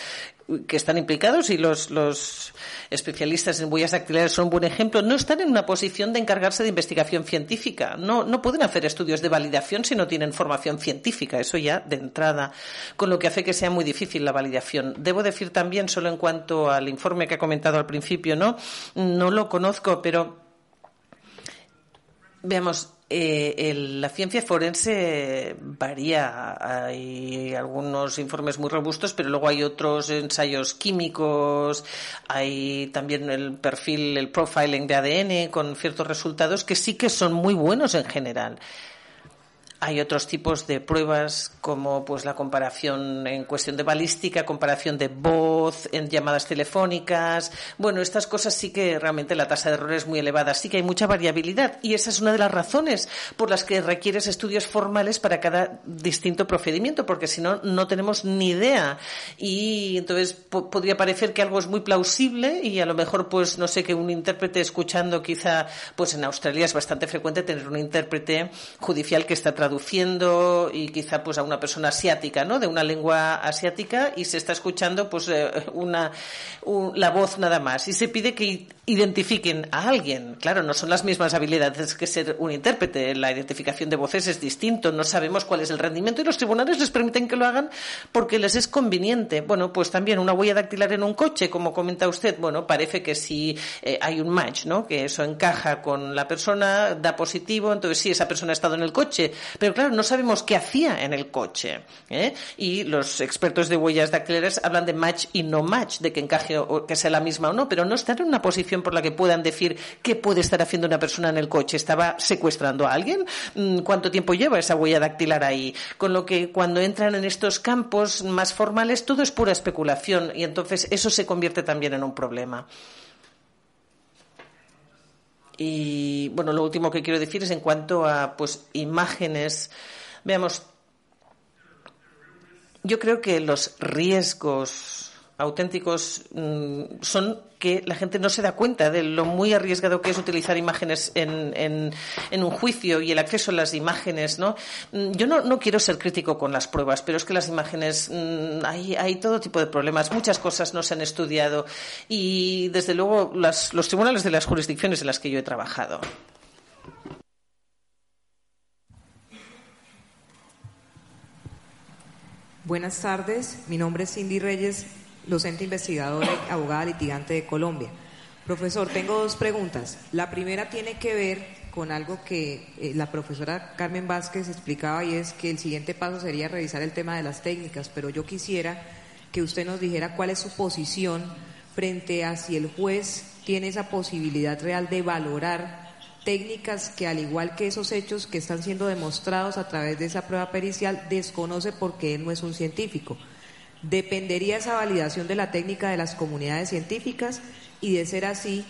que están implicados y los, los, especialistas en huellas dactilares son un buen ejemplo, no están en una posición de encargarse de investigación científica. No, no pueden hacer estudios de validación si no tienen formación científica. Eso ya de entrada, con lo que hace que sea muy difícil la validación. Debo decir también, solo en cuanto al informe que ha comentado al principio, ¿no? No lo conozco, pero veamos, eh, la ciencia forense varía. Hay algunos informes muy robustos, pero luego hay otros ensayos químicos, hay también el perfil, el profiling de ADN con ciertos resultados que sí que son muy buenos en general. Hay otros tipos de pruebas como pues la comparación en cuestión de balística, comparación de voz en llamadas telefónicas. Bueno, estas cosas sí que realmente la tasa de error es muy elevada, sí que hay mucha variabilidad. Y esa es una de las razones por las que requieres estudios formales para cada distinto procedimiento, porque si no no tenemos ni idea. Y entonces podría parecer que algo es muy plausible y a lo mejor pues no sé que un intérprete escuchando quizá pues en Australia es bastante frecuente tener un intérprete judicial que está traduciendo traduciendo y quizá pues a una persona asiática, ¿no? De una lengua asiática y se está escuchando pues eh, una la voz nada más y se pide que identifiquen a alguien. Claro, no son las mismas habilidades que ser un intérprete. La identificación de voces es distinto. No sabemos cuál es el rendimiento y los tribunales les permiten que lo hagan porque les es conveniente. Bueno, pues también una huella dactilar en un coche, como comenta usted, bueno, parece que si eh, hay un match, ¿no? Que eso encaja con la persona, da positivo, entonces sí, esa persona ha estado en el coche, pero claro, no sabemos qué hacía en el coche. ¿eh? Y los expertos de huellas dactilares hablan de match y no match, de que encaje o que sea la misma o no, pero no están en una posición por la que puedan decir qué puede estar haciendo una persona en el coche. ¿Estaba secuestrando a alguien? Mm, ¿Cuánto tiempo lleva esa huella dactilar ahí? Con lo que cuando entran en estos campos más formales, todo es pura especulación y entonces eso se convierte también en un problema. Y bueno, lo último que quiero decir es en cuanto a pues imágenes. Veamos, yo creo que los riesgos auténticos mm, son que la gente no se da cuenta de lo muy arriesgado que es utilizar imágenes en, un juicio y el acceso a las imágenes, ¿no? Mm, yo no, quiero ser crítico con las pruebas, pero es que las imágenes mm, hay, hay, todo tipo de problemas, muchas cosas no se han estudiado y desde luego las, los tribunales de las jurisdicciones en las que yo he trabajado. Buenas tardes, mi nombre es Cindy Reyes, docente investigadora y abogada litigante de Colombia. Profesor, tengo dos preguntas. La primera tiene que ver con algo que eh, la profesora Carmen Vázquez explicaba y es que el siguiente paso sería revisar el tema de las técnicas, pero yo quisiera que usted nos dijera cuál es su posición frente a si el juez tiene esa posibilidad real de valorar técnicas que al igual que esos hechos que están siendo demostrados a través de esa prueba pericial desconoce porque él no es un científico. Dependería esa validación de la técnica de las comunidades científicas y de ser así,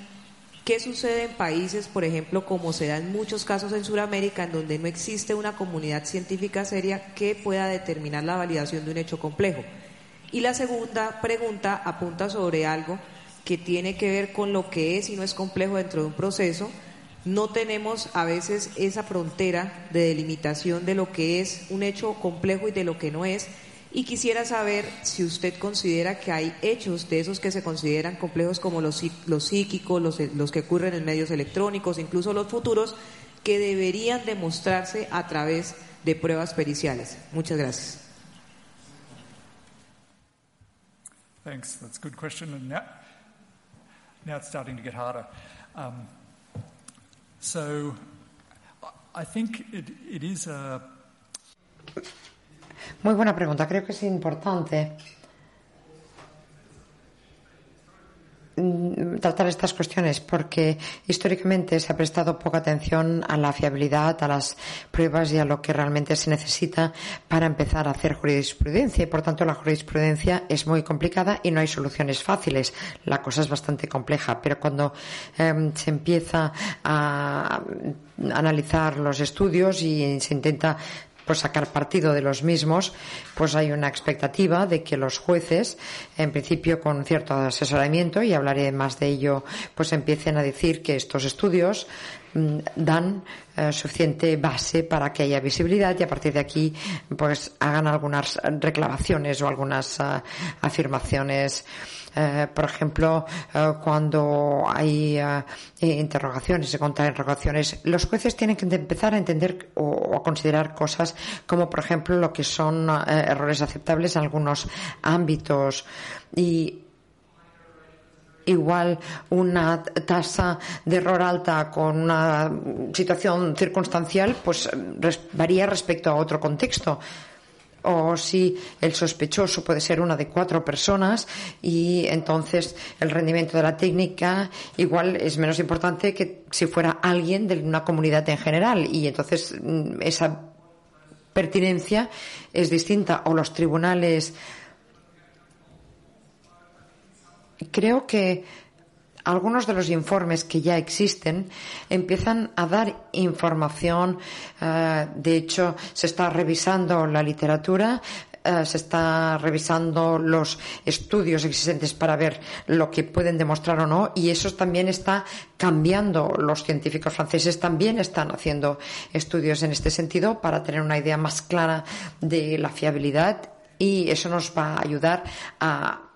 ¿qué sucede en países, por ejemplo, como se da en muchos casos en Sudamérica, en donde no existe una comunidad científica seria que pueda determinar la validación de un hecho complejo? Y la segunda pregunta apunta sobre algo que tiene que ver con lo que es y no es complejo dentro de un proceso. No tenemos a veces esa frontera de delimitación de lo que es un hecho complejo y de lo que no es y quisiera saber si usted considera que hay hechos de esos que se consideran complejos como los, los psíquicos, los, los que ocurren en medios electrónicos, incluso los futuros, que deberían demostrarse a través de pruebas periciales. Muchas gracias. Thanks. That's a good question. And now, now it's starting to get harder. Um, so I think it, it is a Muy buena pregunta. Creo que es importante tratar estas cuestiones porque históricamente se ha prestado poca atención a la fiabilidad, a las pruebas y a lo que realmente se necesita para empezar a hacer jurisprudencia y por tanto la jurisprudencia es muy complicada y no hay soluciones fáciles. La cosa es bastante compleja, pero cuando em, se empieza a analizar los estudios y se intenta pues sacar partido de los mismos, pues hay una expectativa de que los jueces, en principio con cierto asesoramiento, y hablaré más de ello, pues empiecen a decir que estos estudios dan eh, suficiente base para que haya visibilidad y a partir de aquí pues hagan algunas reclamaciones o algunas eh, afirmaciones. Eh, por ejemplo, eh, cuando hay eh, interrogaciones, se interrogaciones, los jueces tienen que empezar a entender o, a considerar cosas como, por ejemplo, lo que son errores aceptables en algunos ámbitos. Y igual una tasa de error alta con una situación circunstancial, pues varía respecto a otro contexto. O si el sospechoso puede ser una de cuatro personas y entonces el rendimiento de la técnica igual es menos importante que si fuera alguien de una comunidad en general. Y entonces mm, esa pertinencia es distinta. O los tribunales creo que algunos de los informes que ya existen empiezan a dar información. Eh, de hecho, se está revisando la literatura, eh, se está revisando los estudios existentes para ver lo que pueden demostrar o no y eso también está cambiando. Los científicos franceses también están haciendo estudios en este sentido para tener una idea más clara de la fiabilidad y eso nos va a ayudar a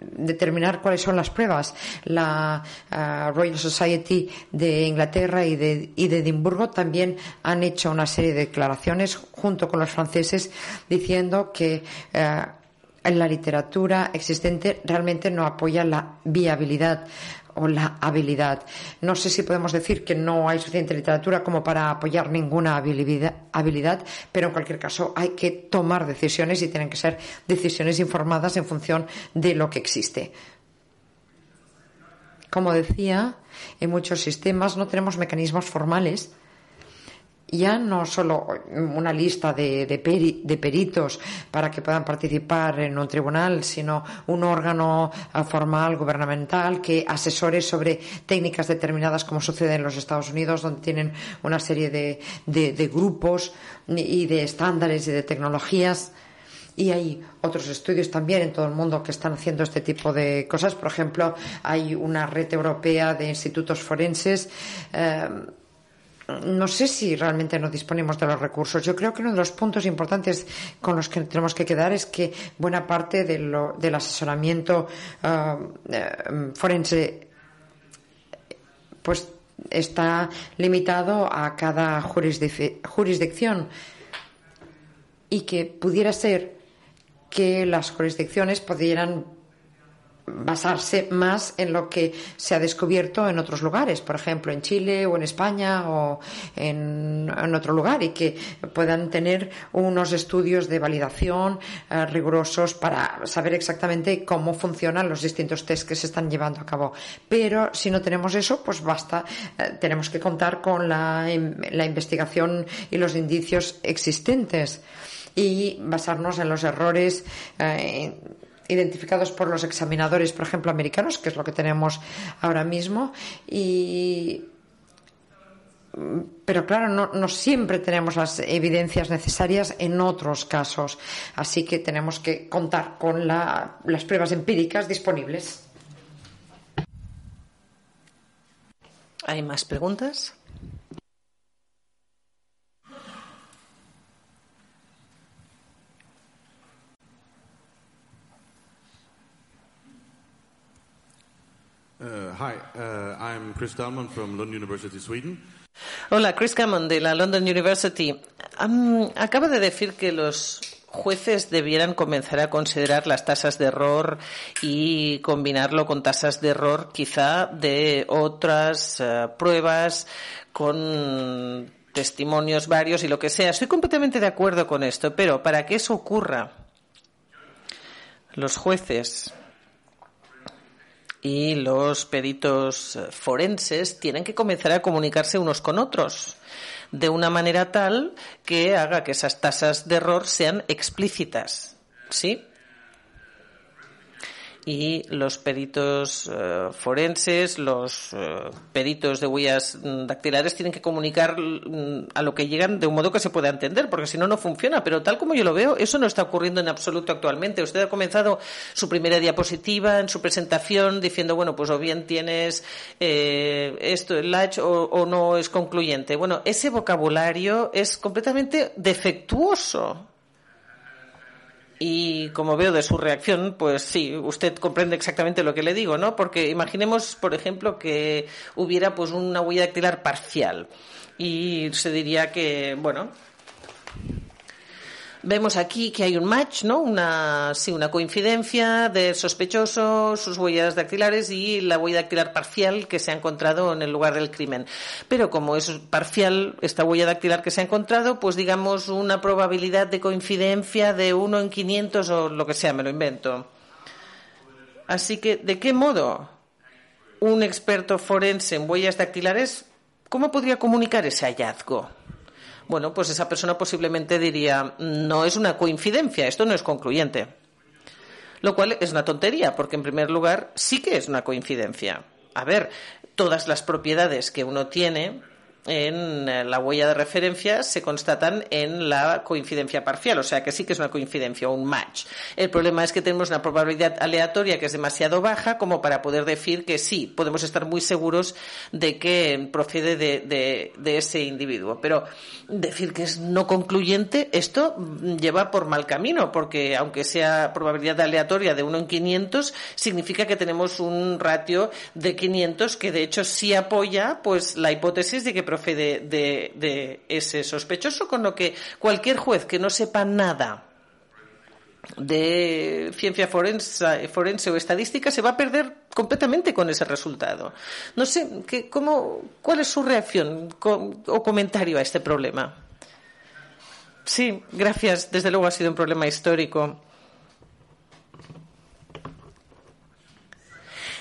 determinar cuáles son las pruebas. La uh, Royal Society de Inglaterra y de, y de Edimburgo también han hecho una serie de declaraciones junto con los franceses diciendo que uh, la literatura existente realmente no apoya la viabilidad o la habilidad. No sé si podemos decir que no hay suficiente literatura como para apoyar ninguna habilidad, pero en cualquier caso hay que tomar decisiones y tienen que ser decisiones informadas en función de lo que existe. Como decía, en muchos sistemas no tenemos mecanismos formales ya no solo una lista de, de, peritos para que puedan participar en un tribunal, sino un órgano formal gubernamental que asesore sobre técnicas determinadas, como sucede en los Estados Unidos, donde tienen una serie de, de grupos y de estándares y de tecnologías. Y hay otros estudios también en todo el mundo que están haciendo este tipo de cosas. Por ejemplo, hay una red europea de institutos forenses. Eh, no sé si realmente no disponemos de los recursos. Yo creo que uno de los puntos importantes con los que tenemos que quedar es que buena parte del asesoramiento ah, eh, forense pues está limitado a cada jurisdicción y que pudiera ser que las jurisdicciones pudieran basarse más en lo que se ha descubierto en otros lugares, por ejemplo en Chile o en España o en, otro lugar y que puedan tener unos estudios de validación eh, rigurosos para saber exactamente cómo funcionan los distintos test que se están llevando a cabo. Pero si no tenemos eso, pues basta, eh, tenemos que contar con la, investigación y los indicios existentes y basarnos en los errores eh, identificados por los examinadores, por ejemplo, americanos, que es lo que tenemos ahora mismo, y pero claro, no, siempre tenemos las evidencias necesarias en otros casos, así que tenemos que contar con la, las pruebas empíricas disponibles. ¿Hay más preguntas? Uh, hi, uh, I'm Chris Dalman from London University, Sweden. Hola, Chris Cameron de la London University. acaba de decir que los jueces debieran comenzar a considerar las tasas de error y combinarlo con tasas de error quizá de otras uh, pruebas con testimonios varios y lo que sea. Estoy completamente de acuerdo con esto, pero para que eso ocurra, los jueces y los peritos forenses tienen que comenzar a comunicarse unos con otros de una manera tal que haga que esas tasas de error sean explícitas. ¿Sí? Y los peritos eh, forenses, los eh, peritos de huellas dactilares tienen que comunicar mm, a lo que llegan de un modo que se pueda entender, porque si no, no funciona. Pero tal como yo lo veo, eso no está ocurriendo en absoluto actualmente. Usted ha comenzado su primera diapositiva en su presentación diciendo, bueno, pues o bien tienes eh, esto, el latch, o, o no es concluyente. Bueno, ese vocabulario es completamente defectuoso. Y como veo de su reacción, pues sí, usted comprende exactamente lo que le digo, ¿no? Porque imaginemos, por ejemplo, que hubiera pues una huella dactilar parcial y se diría que, bueno, Vemos aquí que hay un match, ¿no? Una, sí, una coincidencia del sospechoso, sus huellas dactilares y la huella dactilar parcial que se ha encontrado en el lugar del crimen. Pero como es parcial esta huella dactilar que se ha encontrado, pues digamos una probabilidad de coincidencia de uno en 500 o lo que sea, me lo invento. Así que, ¿de qué modo un experto forense en huellas dactilares, cómo podría comunicar ese hallazgo? Bueno, pues esa persona posiblemente diría, no es una coincidencia, esto no es concluyente. Lo cual es una tontería, porque en primer lugar sí que es una coincidencia. A ver, todas las propiedades que uno tiene en eh, la huella de referencia se constatan en la coincidencia parcial, o sea que sí que es una coincidencia, un match. El problema es que tenemos una probabilidad aleatoria que es demasiado baja como para poder decir que sí, podemos estar muy seguros de que procede de, ese individuo. Pero decir que es no concluyente, esto lleva por mal camino, porque aunque sea probabilidad aleatoria de 1 en 500, significa que tenemos un ratio de 500 que de hecho sí apoya pues la hipótesis de que de, ese sospechoso, con lo que cualquier juez que no sepa nada de ciencia forense, forense, o estadística se va a perder completamente con ese resultado. No sé, ¿qué, cómo, ¿cuál es su reacción o comentario a este problema? Sí, gracias. Desde luego ha sido un problema histórico.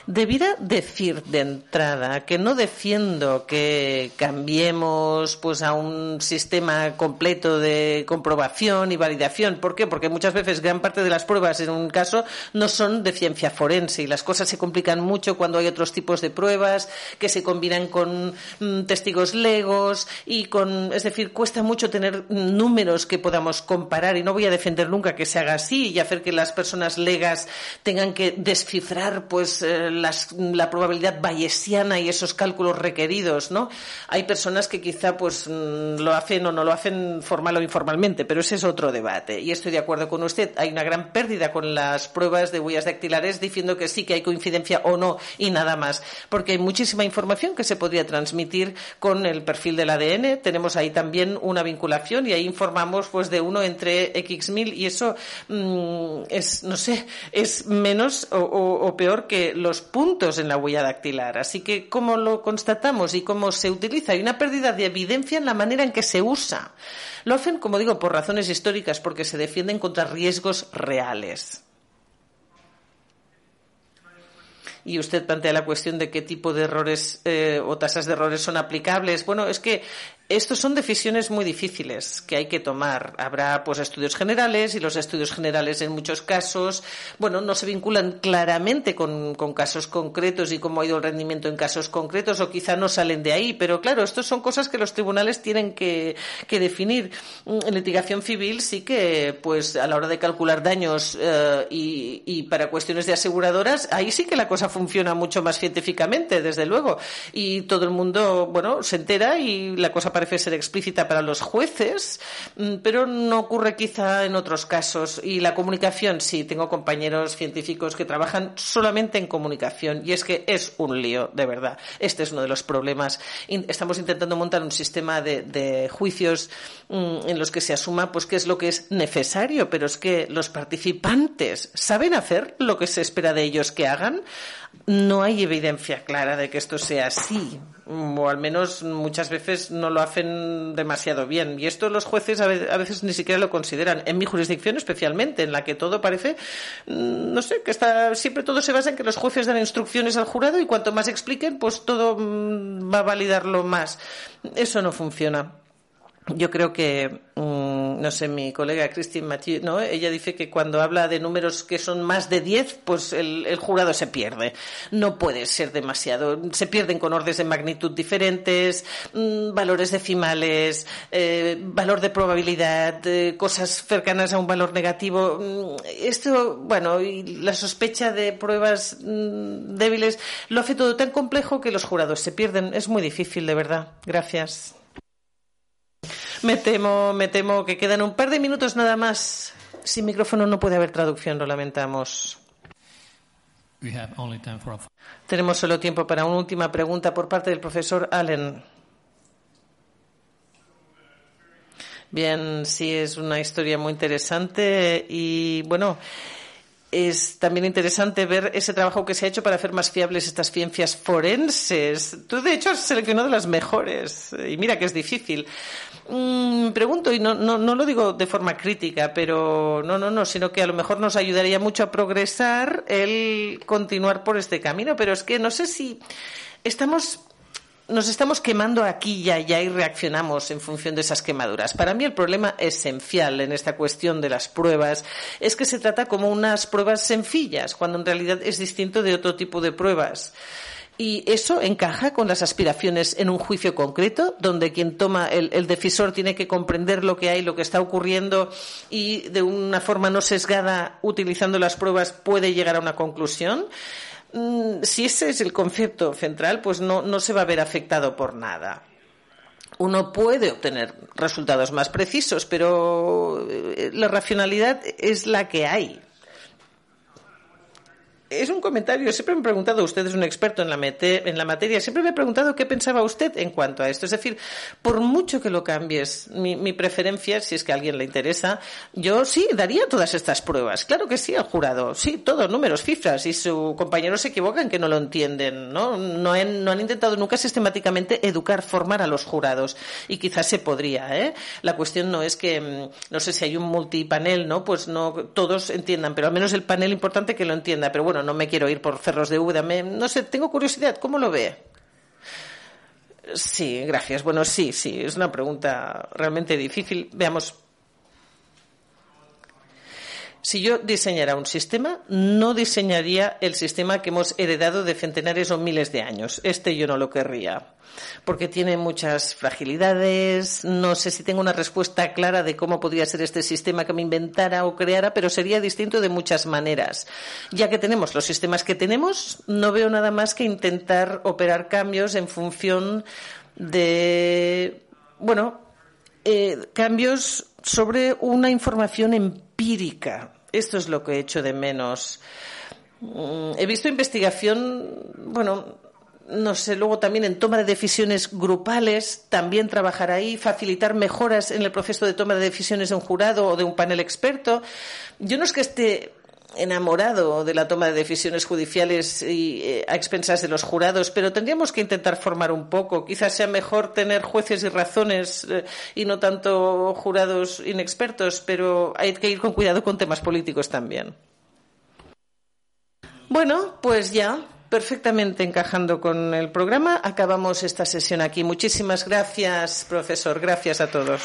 Debiera decir de entrada que no defiendo que cambiemos pues a un sistema completo de comprobación y validación. ¿Por qué? Porque muchas veces gran parte de las pruebas en un caso no son de ciencia forense y las cosas se complican mucho cuando hay otros tipos de pruebas que se combinan con mm, testigos legos y con, es decir, cuesta mucho tener números que podamos comparar y no voy a defender nunca que se haga así y hacer que las personas legas tengan que descifrar pues eh, la probabilidad bayesiana y esos cálculos requeridos, ¿no? Hay personas que quizá pues mm, lo hacen o no lo hacen formal o informalmente, pero ese es otro debate. Y estoy de acuerdo con usted. Hay una gran pérdida con las pruebas de huellas dactilares diciendo que sí que hay coincidencia o no y nada más, porque hay muchísima información que se podría transmitir con el perfil del ADN. Tenemos ahí también una vinculación y ahí informamos pues de uno entre X mil y eso mm, es, no sé, es menos o peor que los puntos en la huella dactilar. Así que, ¿cómo lo constatamos y cómo se utiliza? Hay una pérdida de evidencia en la manera en que se usa. Lo hacen, como digo, por razones históricas, porque se defienden contra riesgos reales. y usted plantea la cuestión de qué tipo de errores eh, o tasas de errores son aplicables. Bueno, es que estos son decisiones muy difíciles que hay que tomar. Habrá pues estudios generales y los estudios generales en muchos casos, bueno, no se vinculan claramente con, casos concretos y cómo ha ido el rendimiento en casos concretos o quizá no salen de ahí. Pero claro, estas son cosas que los tribunales tienen que, definir. En litigación civil sí que pues a la hora de calcular daños eh, y, y para cuestiones de aseguradoras, ahí sí que la cosa funciona mucho más científicamente, desde luego. Y todo el mundo, bueno, se entera y la cosa parece ser explícita para los jueces, mm, pero no ocurre quizá en otros casos. Y la comunicación, sí, tengo compañeros científicos que trabajan solamente en comunicación y es que es un lío, de verdad. Este es uno de los problemas. Estamos intentando montar un sistema de, juicios mm, en los que se asuma pues qué es lo que es necesario, pero es que los participantes saben hacer lo que se espera de ellos que hagan. No hay evidencia clara de que esto sea así. o al menos muchas veces no lo hacen demasiado bien. Y esto los jueces a veces ni siquiera lo consideran. En mi jurisdicción especialmente, en la que todo parece, mm, no sé, que está, siempre todo se basa en que los jueces dan instrucciones al jurado y cuanto más expliquen, pues todo mm, va a validarlo más. Eso no funciona. Yo creo que, mm, no sé, mi colega Christine Mathieu, ¿no? Ella dice que cuando habla de números que son más de 10, pues el, jurado se pierde. No puede ser demasiado. Se pierden con órdenes de magnitud diferentes, mm, valores decimales, eh, valor de probabilidad, eh, cosas cercanas a un valor negativo. Mm, esto, bueno, y la sospecha de pruebas débiles lo hace todo tan complejo que los jurados se pierden. Es muy difícil, de verdad. Gracias. Me temo, me temo que quedan un par de minutos nada más. Sin micrófono no puede haber traducción, lo lamentamos. Tenemos solo tiempo para una última pregunta por parte del profesor Allen. Bien, sí, es una historia muy interesante y bueno, es también interesante ver ese trabajo que se ha hecho para hacer más fiables estas ciencias forenses. Tú, de hecho, has seleccionado las mejores. Y mira que es difícil. Mm, pregunto, y no, no, no lo digo de forma crítica, pero no, no, no, sino que a lo mejor nos ayudaría mucho a progresar el continuar por este camino. Pero es que no sé si estamos nos estamos quemando aquí y allá y reaccionamos en función de esas quemaduras. Para mí el problema esencial en esta cuestión de las pruebas es que se trata como unas pruebas sencillas, cuando en realidad es distinto de otro tipo de pruebas. Y eso encaja con las aspiraciones en un juicio concreto, donde quien toma el, el, decisor tiene que comprender lo que hay, lo que está ocurriendo y de una forma no sesgada, utilizando las pruebas, puede llegar a una conclusión. Mm, si ese es el concepto central, pues no, no se va a ver afectado por nada. Uno puede obtener resultados más precisos, pero eh, la racionalidad es la que hay es un comentario. Siempre me he preguntado, usted es un experto en la, en la materia, siempre me he preguntado qué pensaba usted en cuanto a esto. Es decir, por mucho que lo cambies, mi, mi preferencia, si es que a alguien le interesa, yo sí daría todas estas pruebas. Claro que sí al jurado. Sí, todo, números, cifras. Y su compañero se equivoca en que no lo entienden. ¿no? No, no han intentado nunca sistemáticamente educar, formar a los jurados. Y quizás se podría. ¿eh? La cuestión no es que, mm, no sé si hay un multipanel, ¿no? Pues no todos entiendan, pero al menos el panel importante que lo entienda. Pero bueno, no me quiero ir por cerros de Úbeda. no sé, tengo curiosidad. ¿Cómo lo ve? Sí, gracias. Bueno, sí, sí, es una pregunta realmente difícil. Veamos. Si yo diseñara un sistema, no diseñaría el sistema que hemos heredado de centenares o miles de años. Este yo no lo querría porque tiene muchas fragilidades. No sé si tengo una respuesta clara de cómo podría ser este sistema que me inventara o creara, pero sería distinto de muchas maneras. Ya que tenemos los sistemas que tenemos, no veo nada más que intentar operar cambios en función de, bueno, eh, cambios sobre una información empírica. Esto es lo que he hecho de menos. Mm, he visto investigación, bueno, no sé, luego también en toma de decisiones grupales, también trabajar ahí, facilitar mejoras en el proceso de toma de decisiones de un jurado o de un panel experto. Yo no es que esté enamorado de la toma de decisiones judiciales y eh, a expensas de los jurados, pero tendríamos que intentar formar un poco. Quizás sea mejor tener jueces y razones eh, y no tanto jurados inexpertos, pero hay que ir con cuidado con temas políticos también. Bueno, pues ya perfectamente encajando con el programa, acabamos esta sesión aquí. Muchísimas gracias, profesor. Gracias a todos.